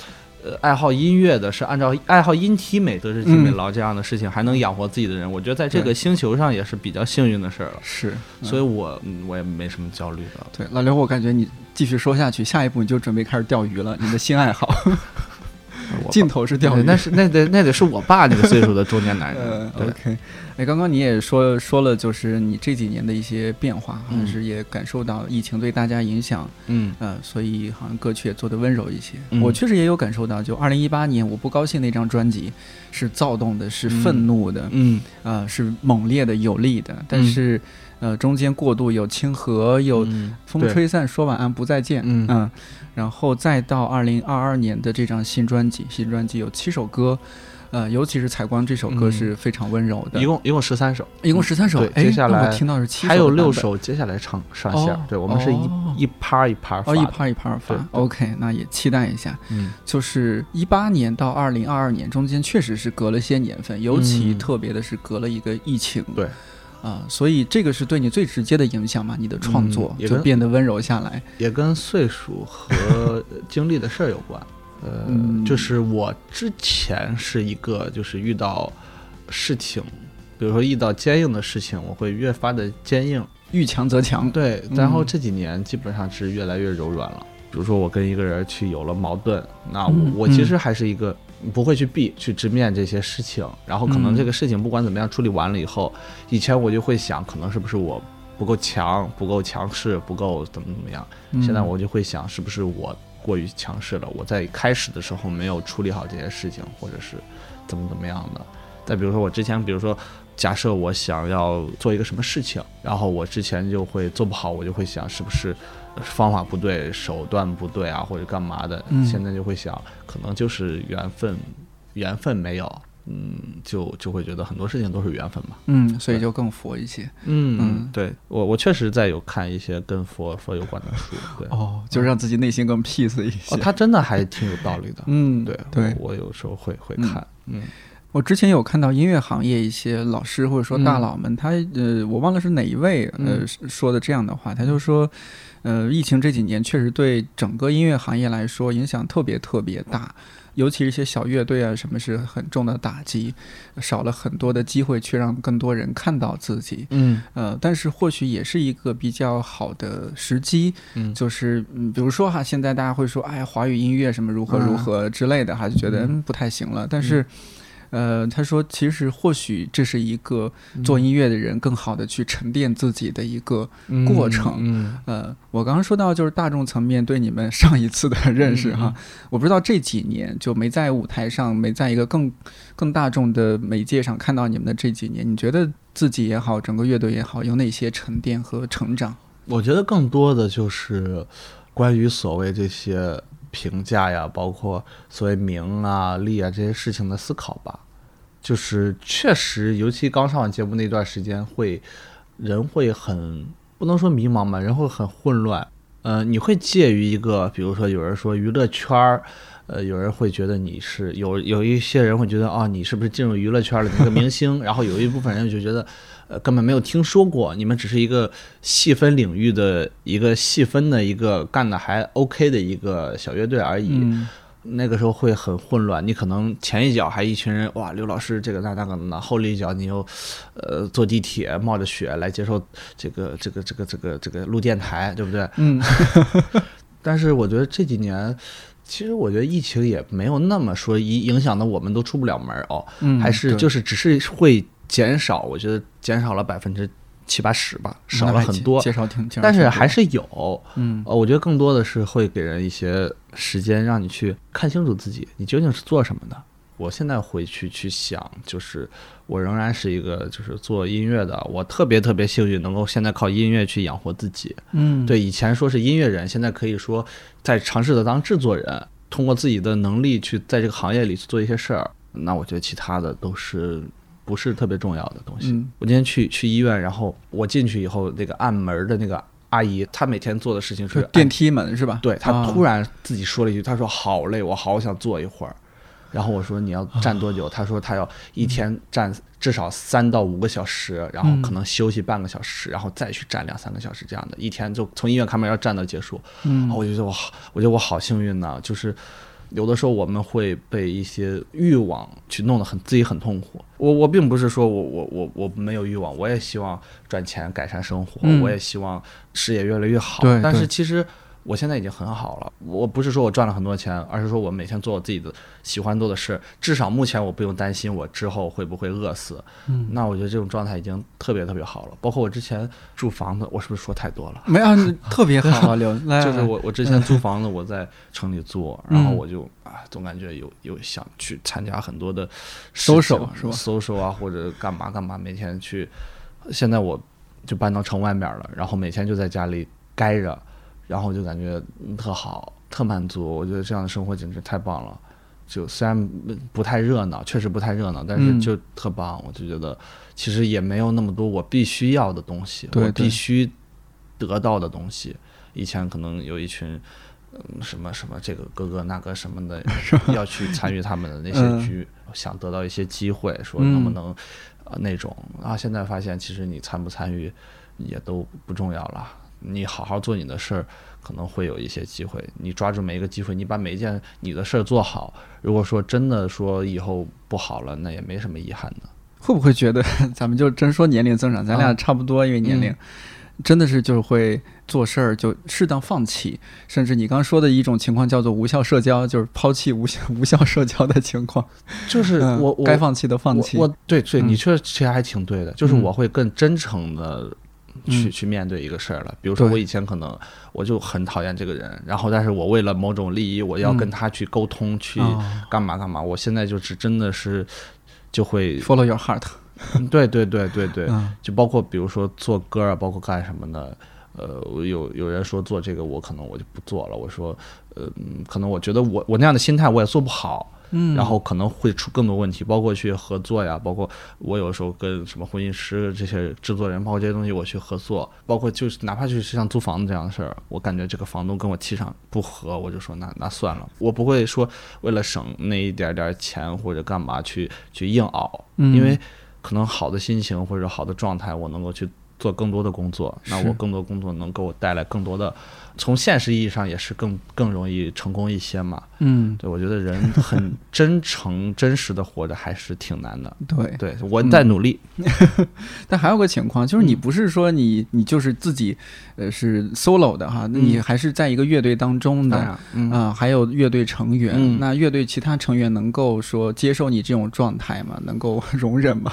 B: 呃，爱好音乐的是按照爱好音体美、德智体美
A: 嗯
B: 劳这样的事情，还能养活自己的人，我觉得在这个星球上也是比较幸运的事儿了。
A: 是，
B: 所以我嗯我也没什么焦虑的。
A: 对老刘，我感觉你继续说下去，下一步你就准备开始钓鱼了，你的新爱好，(laughs)
B: 我
A: 尽 (laughs) 头是钓鱼。
B: 那是那得那得是我爸那个岁数的中年男
A: 呃
B: 人。(laughs) 对
A: ，，OK，哎，刚刚你也说说了，就是你这几年的一些变化，好像
B: 嗯。
A: 是也感受到疫情对大家影响，
B: 嗯。
A: 呃，所以好像歌曲也做得温柔一些。
B: 嗯。
A: 我确实也有感受到，就二零一八年我不高兴那张专辑是躁动的，是愤怒的，
B: 嗯。
A: 呃，是猛烈的、有力的，但是、呃中间过渡有清和，有风吹散，说晚安不再见，
B: 嗯。
A: 然后再到二零二二年的这张新专辑，新专辑有七首歌。呃，尤其是《采光》这首歌
B: 嗯
A: 是非常温柔的，
B: 一共一共十三首，
A: 一共十三首
B: 接下来
A: 我听到是七首，
B: 还有六，首接下来唱上线
A: 哦。
B: 对我们是一
A: 哦
B: 一趴一趴发
A: 哦，一
B: 的。
A: 趴一趴发，OK，那也期待一下。
B: 嗯
A: 就是一八年到二零二二年中间确实是隔了些年份，尤其
B: 嗯
A: 特别的是隔了一个疫情，
B: 对
A: 啊、所以这个是对你最直接的影响嘛？你的创作就变得温柔下来。
B: 也跟岁数和 (laughs) 经历的事儿有关。呃，
A: 嗯
B: 就是我之前是一个，就是遇到事情，比如说遇到坚硬的事情，我会越发的坚硬。
A: 遇强则强，
B: 对，
A: 嗯
B: 然后这几年基本上是越来越柔软了。比如说我跟一个人去有了矛盾，那我,、
A: 嗯
B: 我其实还是一个不会去避、去直面这些事情。然后可能
A: 嗯
B: 这个事情不管怎么样处理完了以后，以前我就会想，可能是不是我不够强、不够强势、不够怎么怎么样。
A: 嗯
B: 现在我就会想，是不是我过于强势了？我在开始的时候没有处理好这些事情，或者是怎么怎么样的。再比如说，我之前，比如说，假设我想要做一个什么事情，然后我之前就会做不好，我就会想，是不是方法不对、手段不对啊，或者干嘛的？
A: 嗯
B: 现在就会想，可能就是缘分，缘分没有。嗯，就就会觉得很多事情都是缘分嘛。
A: 嗯，所以就更佛一些。
B: 嗯
A: 嗯
B: 对我我确实在有看一些跟佛佛有关的书，对。
A: 哦，就让自己内心更 peace 一些。
B: 哦，他真的还挺有道理的。(laughs)
A: 嗯，
B: 对
A: 对，
B: 我我有时候会会
A: 嗯
B: 看，嗯
A: 我之前有看到音乐行业一些老师或者说大佬们，他呃，我忘了是哪一位呃
B: 嗯
A: 说的这样的话，他就说，呃，疫情这几年确实对整个音乐行业来说影响特别特别大，尤其是一些小乐队啊，什么是很重的打击，少了很多的机会去让更多人看到自己。
B: 嗯。
A: 呃，但是或许也是一个比较好的时机，
B: 嗯。
A: 就是嗯，比如说哈，现在大家会说，哎，华语音乐什么如何如何之类的哈，就觉得
B: 嗯。
A: 嗯不太行了。但是，呃，他说其实或许这是一个做音乐的人更好的去沉淀自己的一个过程。
B: 嗯，
A: 呃，我刚刚说到就是大众层面对你们上一次的认识哈，我不知道这几年就没在舞台上，没在一个更更大众的媒介上看到你们的这几年，你觉得自己也好，整个乐队也好，有哪些沉淀和成长？
B: 我觉得更多的就是关于所谓这些评价呀，包括所谓名啊、利啊这些事情的思考吧。就是确实，尤其刚上完节目那段时间，会人会很不能说迷茫吧，人会很混乱。呃，你会介于一个，比如说有人说娱乐圈儿，呃，有人会觉得你是有有一些人会觉得啊，你是不是进入娱乐圈的那个明星？(laughs) 然后有一部分人就觉得。呃，根本没有听说过，你们只是一个细分领域的一个细分的一个干的还 OK 的一个小乐队而已。那个时候会很混乱，你可能前一脚还一群人哇，刘老师这个那那个那，后一脚你又呃坐地铁冒着雪来接受这个这个这个这个这个录电台，对不对？
A: 嗯。(laughs)
B: 但是我觉得这几年，其实我觉得疫情也没有那么说影影响的，我们都出不了门哦。
A: 嗯。
B: 还是就是只是会。减少，我觉得减少了百分之七八十吧，少了很多。
A: 减少挺，
B: 但是还是有。
A: 嗯，
B: 呃，我觉得更多的是会给人一些时间，让你去看清楚自己，你究竟是做什么的。我现在回去去想，就是我仍然是一个就是做音乐的，我特别特别幸运，能够现在靠音乐去养活自己。
A: 嗯，
B: 对，以前说是音乐人，现在可以说在尝试的当制作人，通过自己的能力去在这个行业里去做一些事儿。那我觉得其他的都是。不是特别重要的东西。我今天去去医院，然后我进去以后，那个按门的那个阿姨，她每天做的事情是
A: 电梯门是吧？
B: 对，她突然自己说了一句，她说好累，我好想坐一会儿。然后我说你要站多久？她说她要一天站至少三到五个小时，然后可能休息半个小时，然后再去站两三个小时这样的，一天就从医院开门要站到结束。
A: 嗯，
B: 我觉得我好，我觉得我好幸运呢，就是。有的时候我们会被一些欲望去弄得很自己很痛苦。我我并不是说我我我我没有欲望，我也希望赚钱改善生活，我也希望事业越来越好。但是其实。我现在已经很好了，我不是说我赚了很多钱，而是说我每天做我自己的喜欢做的事，至少目前我不用担心我之后会不会饿死。
A: 嗯，
B: 那我觉得这种状态已经特别特别好了。包括我之前住房子，我是不是说太多了？
A: 没有，特别好。刘，(laughs)
B: 就是我我之前租房子，我在城里住，然后我就啊，总感觉有有想去参加很多的
A: 搜手是吧？
B: 搜手啊，或者干嘛干嘛，每天去。现在我就搬到城外面了，然后每天就在家里待着。然后就感觉特好，特满足。我觉得这样的生活简直太棒了。就虽然不太热闹，确实不太热闹，但是就特棒。我就觉得其实也没有那么多我必须要的东西，我必须得到的东西。以前可能有一群嗯什么什么这个哥哥那个什么的 (laughs) 要去参与他们的那些局，想得到一些机会，说能不能呃那种。然后现在发现，其实你参不参与也都不重要了。你好好做你的事儿，可能会有一些机会。你抓住每一个机会，你把每一件你的事儿做好。如果说真的说以后不好了，那也没什么遗憾的。
A: 会不会觉得 (laughs) 咱们就真说年龄增长，咱俩差不多，因为年龄真的是就是会做事儿就适当放弃，甚至你刚说的一种情况叫做无效社交，就是抛弃无效无效社交的情况，
B: 就是我
A: 该放弃的放弃。
B: 我对对，你确实其实还挺对的，就是我会更真诚的。去去面对一个事儿了，比如说我以前可能我就很讨厌这个人，然后但是我为了某种利益，我要跟他去沟通，去干嘛干嘛。我现在就是真的是就会
A: follow your heart。
B: 对对对对对，就包括比如说做歌啊，包括干什么的。呃，有有人说做这个，我可能我就不做了。我说，呃，可能我觉得我我那样的心态我也做不好。
A: 嗯，
B: 然后可能会出更多问题，包括去合作呀，包括我有时候跟什么婚姻师这些制作人，包括这些东西我去合作，包括就是哪怕就是像租房子这样的事儿，我感觉这个房东跟我气场不合，我就说那那算了，我不会说为了省那一点点钱或者干嘛去去硬熬，因为可能好的心情或者好的状态，我能够去做更多的工作，那我更多工作能给我带来更多的，从现实意义上也是更更容易成功一些嘛。
A: 嗯，
B: 对，我觉得人很真诚、(laughs) 真实的活着还是挺难的。
A: 对。
B: 对，我在努力。(laughs)
A: 但还有个情况，就是你
B: 嗯
A: 不是说你你就是自己，呃，是 solo 的哈，那你
B: 嗯
A: 还是在一个乐队当中的。啊、还有乐队成员，
B: 嗯
A: 那乐队其他成员能够说接受你这种状态吗？能够 (laughs) 容忍吗？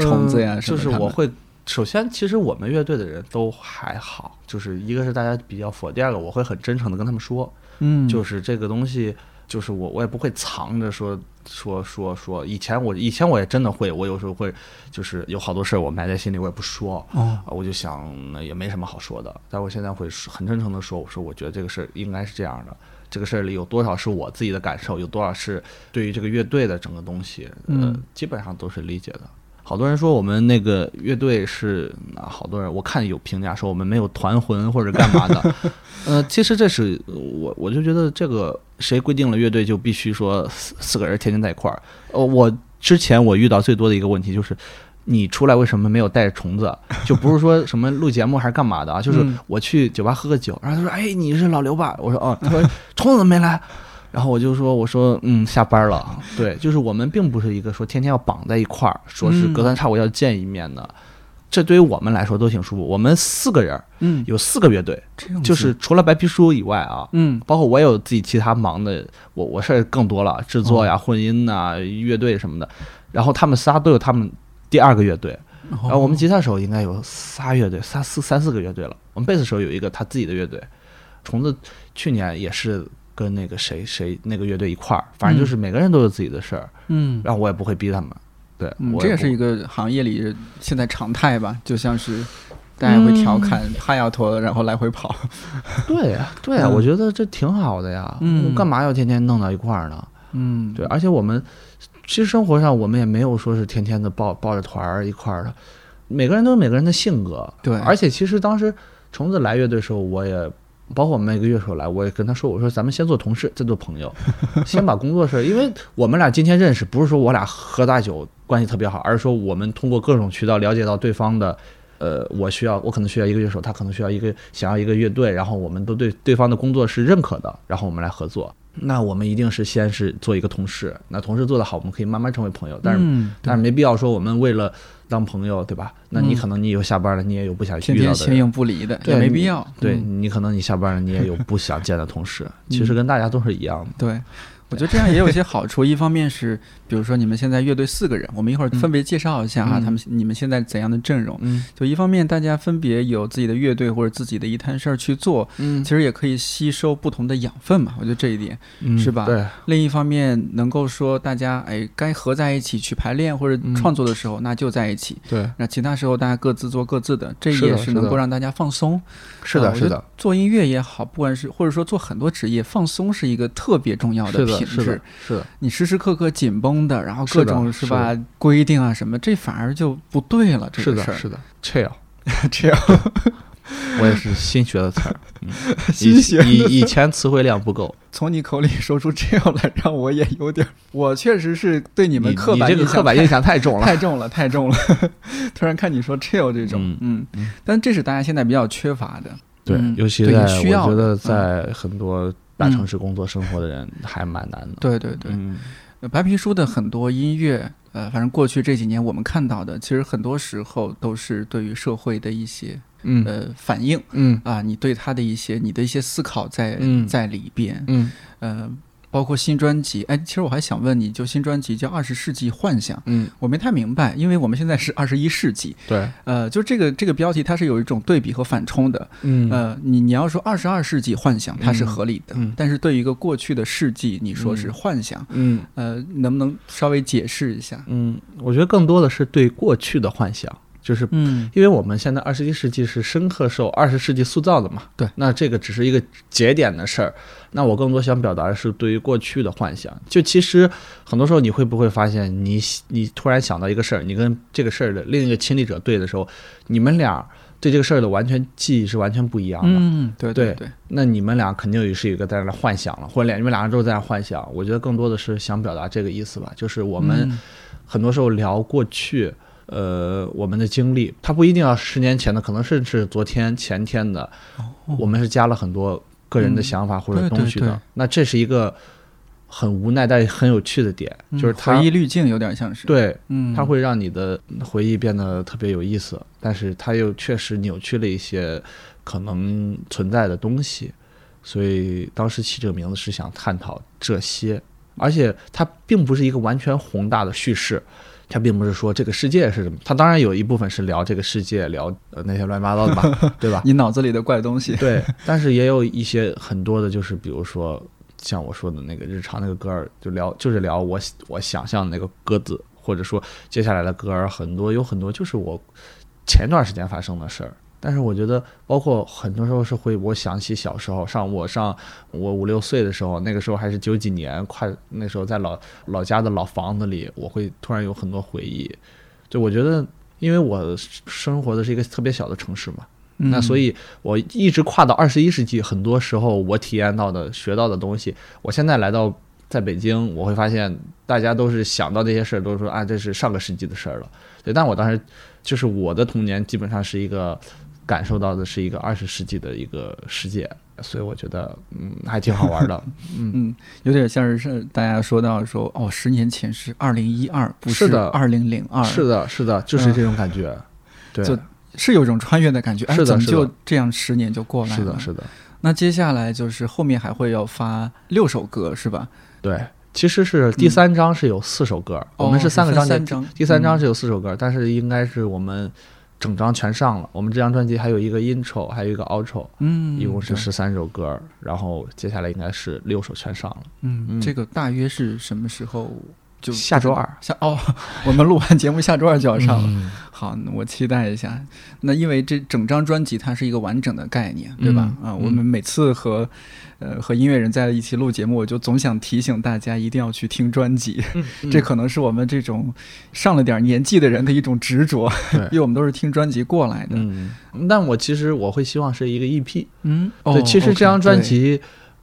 A: 虫子呀
B: 就是我会，首先，其实我们乐队的人都还好，就是一个是大家比较佛，第二个我会很真诚的跟他们说，
A: 嗯，
B: 就是这个东西，就是我我也不会藏着说说说说。以前我以前我也真的会，我有时候会就是有好多事儿我埋在心里，我也不说。
A: 哦，
B: 啊我就想那也没什么好说的，但我现在会说很真诚的说，我说我觉得这个事儿应该是这样的，这个事儿里有多少是我自己的感受，有多少是对于这个乐队的整个东西，呃
A: 嗯，
B: 基本上都是理解的。好多人说我们那个乐队是啊，好多人我看有评价说我们没有团魂或者干嘛的，(laughs) 呃，其实这是我我就觉得这个谁规定了乐队就必须说四四个人天天在一块儿？呃，我之前我遇到最多的一个问题就是。你出来为什么没有带着虫子？(laughs) 就不是说什么录节目还是干嘛的啊？就是
A: 嗯
B: 我去酒吧喝个酒，然后他说：“哎，你是老刘吧？”我说：“哦。”他说：“虫子怎么没来？”然后我就说：“我说嗯，下班了。”对，就是我们并不是一个说天天要绑在一块儿，说是隔三差五要见一面的。这对于我们来说都挺舒服。我们四个人
A: 嗯，
B: 有四个乐队，就是除了白皮书以外啊，
A: 嗯
B: 包括我也有自己其他忙的，我我事儿更多了，制作
A: 哦
B: 呀、混音呐、乐队什么的。然后他们仨都有他们第二个乐队，然后我们吉他手应该有仨乐队，仨四三四个乐队了。我们贝斯手有一个他自己的乐队，虫子去年也是跟那个谁谁那个乐队一块儿，反正就是每个人都有自己的事儿，
A: 嗯
B: 然后我也不会逼他们。对，
A: 这也是一个行业里现在常态吧，就像是大家会调侃哈摇头，然后来回跑。(laughs)
B: 对呀，对呀，
A: 嗯
B: 我觉得这挺好的呀。
A: 嗯
B: 我干嘛要天天弄到一块儿呢？
A: 嗯，
B: 对，而且我们其实生活上我们也没有说是天天的抱抱着团儿一块儿的，每个人都有每个人的性格。
A: 对
B: 而且其实当时虫子来乐队的时候，我也包括我们每个乐手来，我也跟他说，我说咱们先做同事，再做朋友，(laughs) 先把工作事儿，因为我们俩今天认识，不是说我俩喝大酒关系特别好，而是说我们通过各种渠道了解到对方的。呃，我需要，我可能需要一个乐手，他可能需要一个想要一个乐队，然后我们都对对方的工作是认可的，然后我们来合作。那我们一定是先是做一个同事，那同事做得好，我们可以慢慢成为朋友，但是、
A: 嗯，
B: 但是没必要说我们为了当朋友，对吧？那你
A: 嗯
B: 可能你有下班了，你也有不想
A: 天
B: 遇到的人，
A: 天形影不离的也
B: 对
A: 没必要。
B: 对
A: 嗯
B: 你可能你下班了，你也有不想见的同事，(laughs) 其实跟大家都是一样的。
A: 对，我觉得这样也有一些好处。(laughs) 一方面是，比如说你们现在乐队四个人，我们一会儿分别介绍一下啊，
B: 嗯
A: 他们你们现在怎样的阵容。
B: 嗯
A: 就一方面，大家分别有自己的乐队或者自己的一摊事儿去做，
B: 嗯
A: 其实也可以吸收不同的养分嘛。我觉得这一点。
B: 嗯
A: 是吧
B: 对，
A: 另一方面，能够说大家哎该合在一起去排练或者
B: 嗯
A: 创作的时候，那就在一起。
B: 对，
A: 那其他时候大家各自做各自的，这也是能够让大家放松。
B: 是的，是的，
A: 做音乐也好，不管是或者说做很多职业，放松是一个特别重要
B: 是的，
A: 品质
B: 是的。，
A: 你时时刻刻紧绷的，然后各种是吧规定啊什么，这反而就不对了。这
B: 是的，
A: 个事儿，
B: 是的
A: ，chill，chill，(laughs) (laughs)
B: 我也是新学的词儿，嗯 (laughs)
A: 新学的
B: 以以以前词汇量不够，
A: 从你口里说出这样来，让我也有点儿，我确实是对你
B: 你
A: 们刻
B: 你这个
A: 板印象
B: 刻板印象太重了。
A: 太重了，太重了。突然看你说 chill 这种，
B: 嗯
A: 但这是大家现在比较缺乏的。
B: 对
A: 嗯，
B: 尤其在我觉得
A: 嗯
B: 在很多大城市工作生活的人还蛮难的。
A: 对对对，白皮书的很多音乐，呃，反正过去这几年我们看到的，其实很多时候都是对于社会的一些
B: 嗯。
A: 呃反应
B: 嗯。
A: 啊，你对他的一些你的一些思考在、
B: 嗯。
A: 在里边，
B: 嗯。
A: 呃，包括新专辑，哎，其实我还想问你，就新专辑叫《二十世纪幻想》，
B: 嗯，
A: 我没太明白，因为我们现在是 (laughs) 二十一世纪，
B: 对，
A: 呃，就这个这个标题它是有一种对比和反冲的，
B: 嗯。
A: 呃，你你要说二十二世纪幻想，它是合理的，但是对于一个过去的世纪，你说是
B: 嗯。
A: 幻想，
B: 嗯。
A: 呃，能不能稍微解释一下？
B: 嗯，我觉得更多的是对过去的幻想，就是
A: 嗯
B: 因为我们现在二十一世纪是深刻受二十世纪塑造的嘛，
A: 对，
B: 那这个只是一个节点的事儿。那我更多想表达的是对于过去的幻想。就其实很多时候你会不会发现你，你突然想到一个事儿，你跟这个事儿的另一个亲历者对的时候，你们俩对这个事儿的完全记忆是完全不一样的。
A: 嗯，对
B: 对
A: 对，
B: 那你们俩肯定也是一个在那幻想了，或者两你们两个都在那幻想。我觉得更多的是想表达这个意思吧，就是我们
A: 嗯
B: 很多时候聊过去，呃我们的经历，它不一定要十年前的，可能甚至昨天、前天的，我们是加了很多个人的想法或者东西的。
A: 对
B: 那这是一个很无奈但很有趣的点，就是
A: 嗯
B: 它
A: 回忆滤镜有点像是，，
B: 对
A: 嗯，
B: 它会让你的回忆变得特别有意思，但是它又确实扭曲了一些可能存在的东西，所以当时起这个名字是想探讨这些，而且它并不是一个完全宏大的叙事。它并不是说这个世界是什么，它当然有一部分是聊这个世界，聊呃那些乱七八糟的吧，(laughs) 对吧？
A: 你脑子里的怪东西，
B: 对，(laughs) 但是也有一些很多的，就是比如说像我说的那个日常那个歌儿，就聊就是聊我我想象的那个鸽子，或者说接下来的歌儿，很多有很多就是我前段时间发生的事儿。但是我觉得，包括很多时候是会，我想起小时候上我上我五六岁的时候，那个时候还是九几年，快那时候在老老家的老房子里，我会突然有很多回忆。就我觉得，因为我生活的是一个特别小的城市嘛，
A: 嗯
B: 那所以，我一直跨到二十一世纪，很多时候我体验到的、学到的东西，我现在来到在北京，我会发现大家都是想到这些事儿，都是说啊，这是上个世纪的事儿了。对，但我当时就是我的童年基本上是一个感受到的是一个二十世纪的一个世界，所以我觉得嗯还挺好玩的。(laughs)
A: 嗯，有点像是是大家说到说哦，十年前是二零一二，不
B: 是的
A: 二零零二，
B: 是的，是的，就是这种感觉。对，
A: 是有种穿越的感觉。哎，怎么
B: 是的
A: 就这样十年就过来了？
B: 是的，是的。
A: 那接下来就是后面还会要发六首歌是吧？
B: 对，其实是第三章是有四首歌，我们是三个章节，
A: 哦三章
B: 第三章是有四首歌，但是应该是我们整张全上了。我们这张专辑还有一个 intro，还有一个 outro，
A: 嗯，
B: 一共是十三首歌，然后接下来应该是六首全上了。
A: 嗯，
B: 嗯
A: 这个大约是什么时候？就
B: 下周二
A: 下哦，(laughs) 我们录完节目下周二就要上了。
B: 嗯
A: 好，我期待一下。那因为这整张专辑它是一个完整的概念，对吧？
B: 嗯
A: 啊，我们每次和呃和音乐人在一起录节目，我就总想提醒大家一定要去听专辑。(laughs) 这可能是我们这种上了点年纪的人的一种执着，
B: 对 (laughs)
A: 因为我们都是听专辑过来的。
B: 嗯，但我其实我会希望是一个 EP。
A: 嗯，
B: 对，
A: 哦
B: 其实这张专辑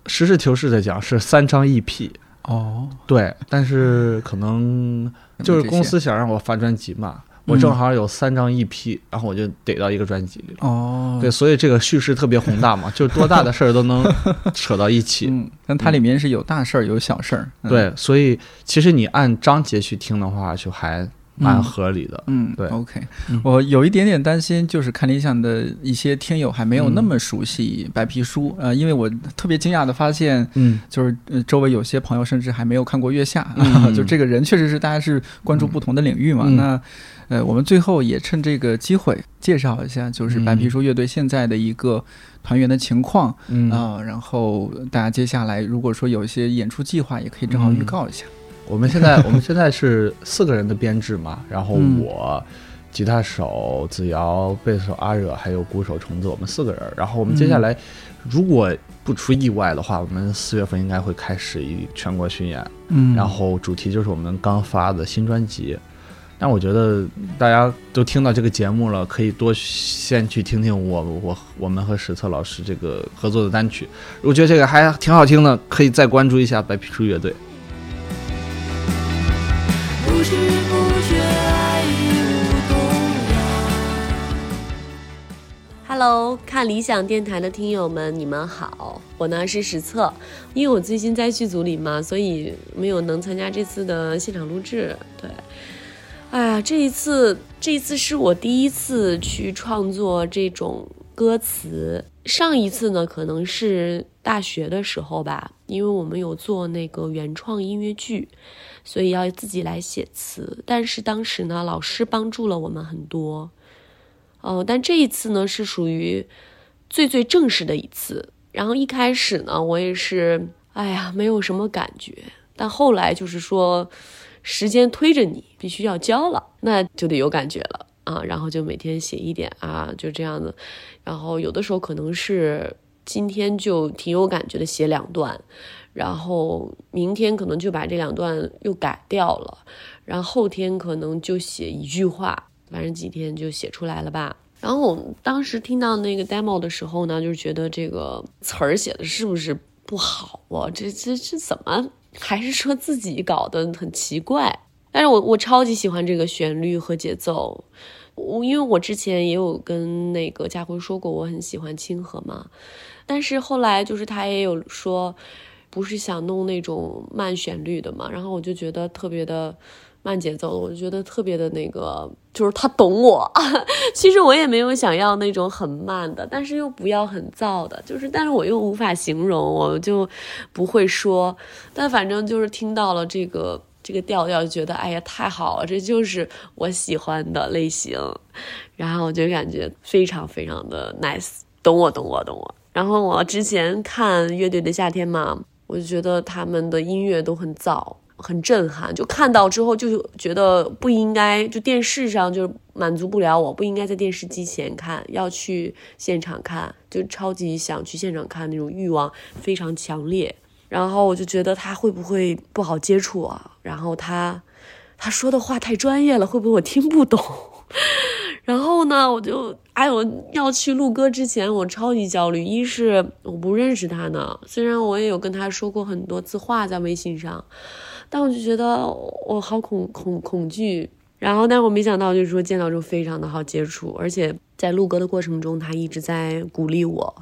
B: 实事求是的讲是三张 EP。
A: 哦，
B: 对，但是可能就是公司想让我发专辑嘛，我正好有三张 EP，然后我就逮到一个专辑里了。
A: 哦，
B: 对，所以这个叙事特别宏大嘛，就多大的事儿都能 (laughs) 扯到一起。
A: 嗯，但它里面是有大事儿有小事儿。嗯，
B: 对，所以其实你按章节去听的话，就还蛮合理的。
A: 嗯，
B: 对
A: ，OK，
B: 嗯。
A: 我有一点点担心，就是看理想的一些听友还没有
B: 嗯
A: 那么熟悉白皮书，呃，因为我特别惊讶的发现，
B: 嗯。
A: 就是呃周围有些朋友甚至还没有看过《月下》
B: 嗯。(laughs)
A: 就这个人确实是大家是关注不同的领域嘛。
B: 嗯。
A: 那呃，我们最后也趁这个机会介绍一下，就是白皮书乐队现在的一个团员的情况
B: 嗯。
A: 啊、然后大家接下来如果说有一些演出计划，也可以正好预告一下。
B: 我们现在 (laughs) 我们现在是四个人的编制嘛，然后
A: 嗯
B: 我。吉他手子瑶、贝斯手阿惹，还有鼓手虫子，我们四个人。然后我们接下来，如果不出意外的话，我们四月份应该会开始一全国巡演。
A: 嗯
B: 然后主题就是我们刚发的新专辑。但我觉得大家都听到这个节目了，可以多先去听听我我我们和史策老师这个合作的单曲。如果觉得这个还挺好听的，可以再关注一下白皮书乐队。
C: 知不觉爱已无动摇。Hello，看理想电台的听友们，你们好，我呢是史策，因为我最近在剧组里嘛，所以没有能参加这次的现场录制。对，哎呀，这一次这一次是我第一次去创作这种歌词。上一次呢，可能是大学的时候吧，因为我们有做那个原创音乐剧，所以要自己来写词。但是当时呢，老师帮助了我们很多。哦，但这一次呢，是属于最最正式的一次。然后一开始呢，我也是，哎呀，没有什么感觉。但后来就是说，时间推着你必须要交了，那就得有感觉了啊。然后就每天写一点啊，就这样子。然后有的时候可能是今天就挺有感觉的写两段，然后明天可能就把这两段又改掉了，然后后天可能就写一句话，反正几天就写出来了吧。然后我当时听到那个 demo 的时候呢，就是觉得这个词儿写的是不是不好啊？这这这怎么还是说自己搞得很奇怪？但是我我超级喜欢这个旋律和节奏。我因为我之前也有跟那个家辉说过，我很喜欢清河嘛。但是后来就是他也有说，不是想弄那种慢旋律的嘛。然后我就觉得特别的慢节奏，我就觉得特别的那个，就是他懂我。(laughs) 其实我也没有想要那种很慢的，但是又不要很燥的，就是但是我又无法形容，我就不会说。但反正就是听到了这个。这个调调觉得，哎呀，太好了，这就是我喜欢的类型，然后我就感觉非常非常的 nice，懂我，懂我，懂我。然后我之前看乐队的夏天嘛，我就觉得他们的音乐都很燥，很震撼，就看到之后就觉得不应该，就电视上就满足不了我，不应该在电视机前看，要去现场看，就超级想去现场看那种欲望非常强烈。然后我就觉得他会不会不好接触啊？然后他，他说的话太专业了，会不会我听不懂？(laughs) 然后呢，我就哎，我要去录歌之前，我超级焦虑。一是我不认识他呢，虽然我也有跟他说过很多次话在微信上，但我就觉得我好恐恐恐惧。然后，但我没想到，就是说见到之后非常的好接触，而且在录歌的过程中，他一直在鼓励我，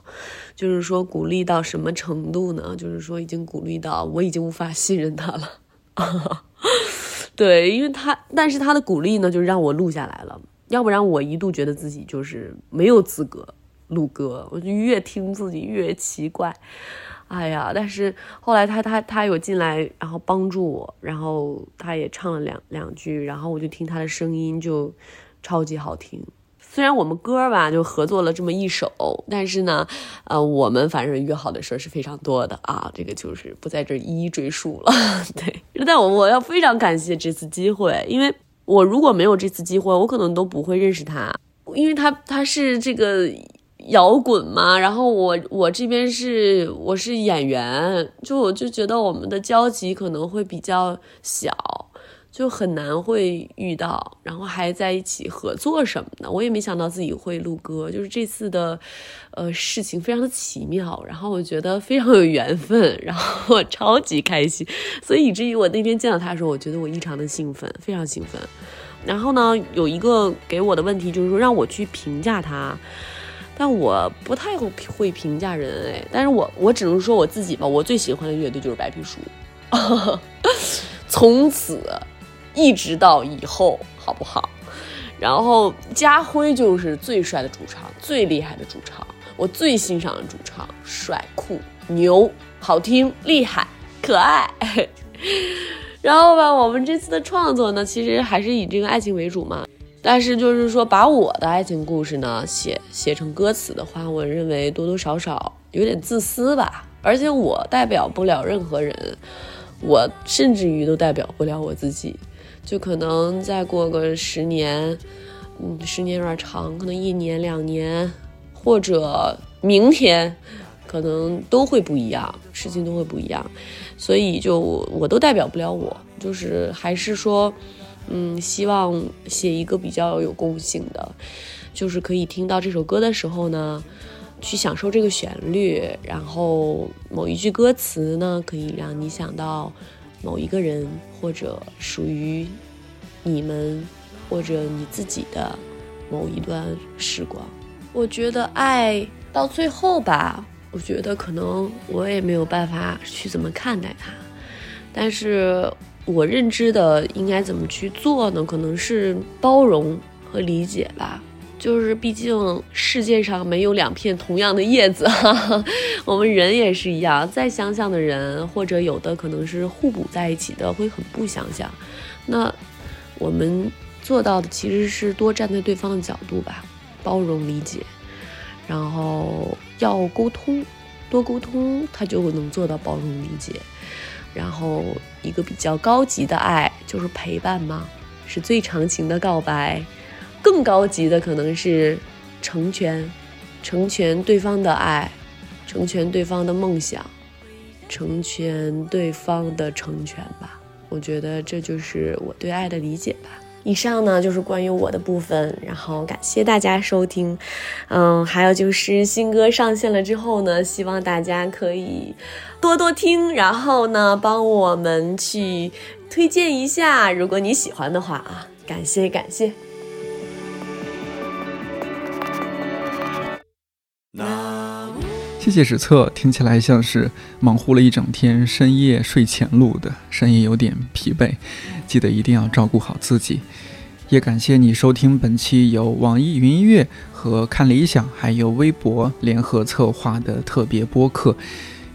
C: 就是说鼓励到什么程度呢？就是说已经鼓励到我已经无法信任他了。(laughs) 对，因为他，但是他的鼓励呢，就让我录下来了，要不然我一度觉得自己就是没有资格录歌，我就越听自己越奇怪。哎呀！但是后来他他他有进来，然后帮助我，然后他也唱了两两句，然后我就听他的声音就超级好听。虽然我们歌吧就合作了这么一首，但是呢，呃，我们反正约好的事儿是非常多的啊，这个就是不在这儿一一赘述了。(laughs) 对，但我我要非常感谢这次机会，因为我如果没有这次机会，我可能都不会认识他，因为他他是这个。摇滚嘛，然后我我这边是我是演员，就我就觉得我们的交集可能会比较小，就很难会遇到，然后还在一起合作什么的。我也没想到自己会录歌，就是这次的，呃，事情非常的奇妙，然后我觉得非常有缘分，然后我超级开心，所以以至于我那天见到他的时候，我觉得我异常的兴奋，非常兴奋。然后呢，有一个给我的问题就是说让我去评价他。但我不太会评价人哎，但是我我只能说我自己吧，我最喜欢的乐队就是白皮书，(laughs) 从此一直到以后，好不好？然后家辉就是最帅的主唱，最厉害的主唱，我最欣赏的主唱，帅酷牛，好听厉害可爱。(laughs) 然后吧，我们这次的创作呢，其实还是以这个爱情为主嘛。但是就是说，把我的爱情故事呢写写成歌词的话，我认为多多少少有点自私吧。而且我代表不了任何人，我甚至于都代表不了我自己。就可能再过个十年，嗯，十年有点长，可能一年两年，或者明天，可能都会不一样，事情都会不一样。所以就我都代表不了我，就是还是说。嗯，希望写一个比较有共性的，就是可以听到这首歌的时候呢，去享受这个旋律，然后某一句歌词呢，可以让你想到某一个人，或者属于你们，或者你自己的某一段时光。我觉得爱到最后吧，我觉得可能我也没有办法去怎么看待它，但是。我认知的应该怎么去做呢？可能是包容和理解吧。就是毕竟世界上没有两片同样的叶子，哈 (laughs) 哈我们人也是一样。再相像的人，或者有的可能是互补在一起的，会很不相像。那我们做到的其实是多站在对方的角度吧，包容理解，然后要沟通，多沟通，他就能做到包容理解。然后一个比较高级的爱就是陪伴吗？是最长情的告白。更高级的可能是成全，成全对方的爱，成全对方的梦想，成全对方的成全吧。我觉得这就是我对爱的理解吧。以上呢就是关于我的部分，然后感谢大家收听，嗯，还有就是新歌上线了之后呢，希望大家可以多多听，然后呢帮我们去推荐一下，如果你喜欢的话啊，感谢感谢。
A: 谢谢史册，听起来像是忙活了一整天，深夜睡前录的，声音有点疲惫，记得一定要照顾好自己。也感谢你收听本期由网易云音乐和看理想还有微博联合策划的特别播客。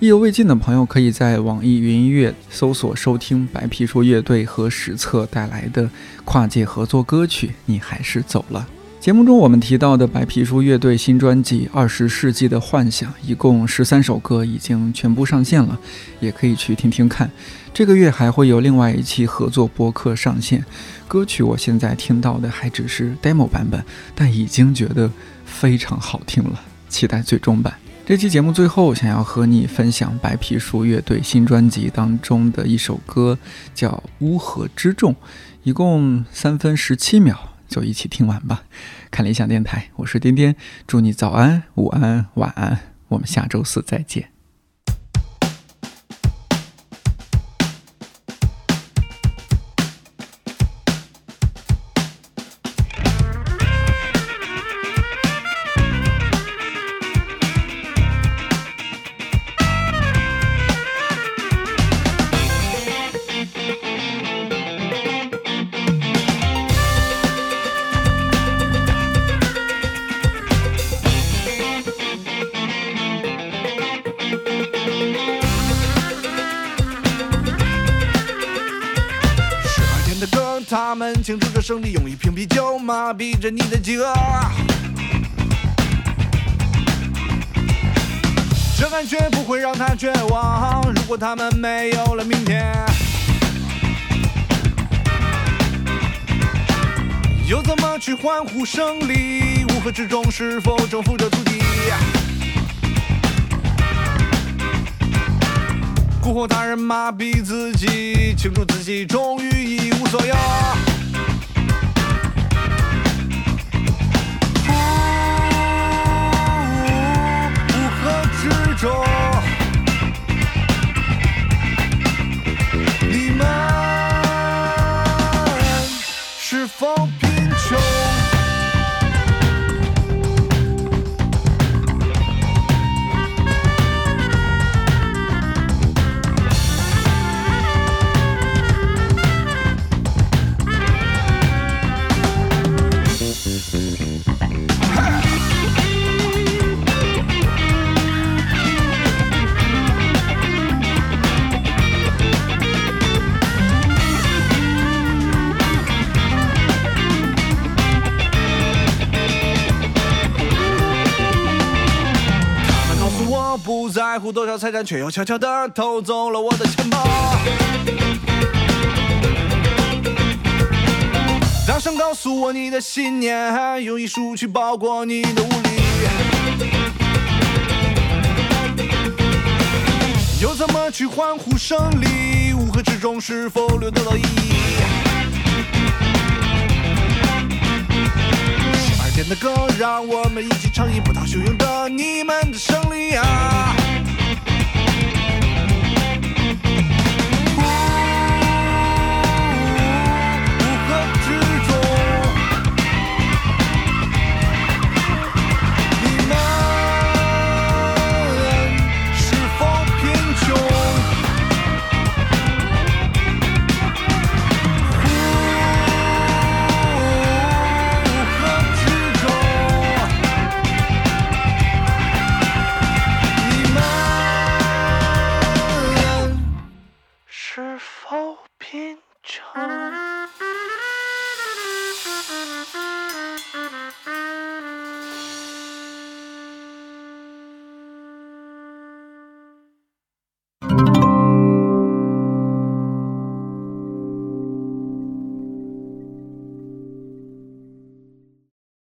A: 意犹未尽的朋友，可以在网易云音乐搜索收听白皮书乐队和史册带来的跨界合作歌曲《你还是走了》。节目中我们提到的白皮书乐队新专辑《二十世纪的幻想》，一共十三首歌已经全部上线了，也可以去听听看。这个月还会有另外一期合作播客上线，歌曲我现在听到的还只是 demo 版本，但已经觉得非常好听了，期待最终版。这期节目最后，想要和你分享白皮书乐队新专辑当中的一首歌，叫《乌合之众》，一共三分十七秒，就一起听完吧。看理想电台，我是颠颠，祝你早安、午安、晚安，我们下周四再见。
D: 他们没有了明天，又怎么去欢呼胜利？乌合之众是否征服着土地？蛊惑他人，麻痹自己，庆祝自己终于一无所有。多少财产，却又悄悄地偷走了我的钱包。大声告诉我你的信念，用艺术去包裹你的无力。又怎么去欢呼胜利？乌合之众是否留得到意义？十二点的歌，让我们一起唱一波涛汹涌的你们的胜利啊！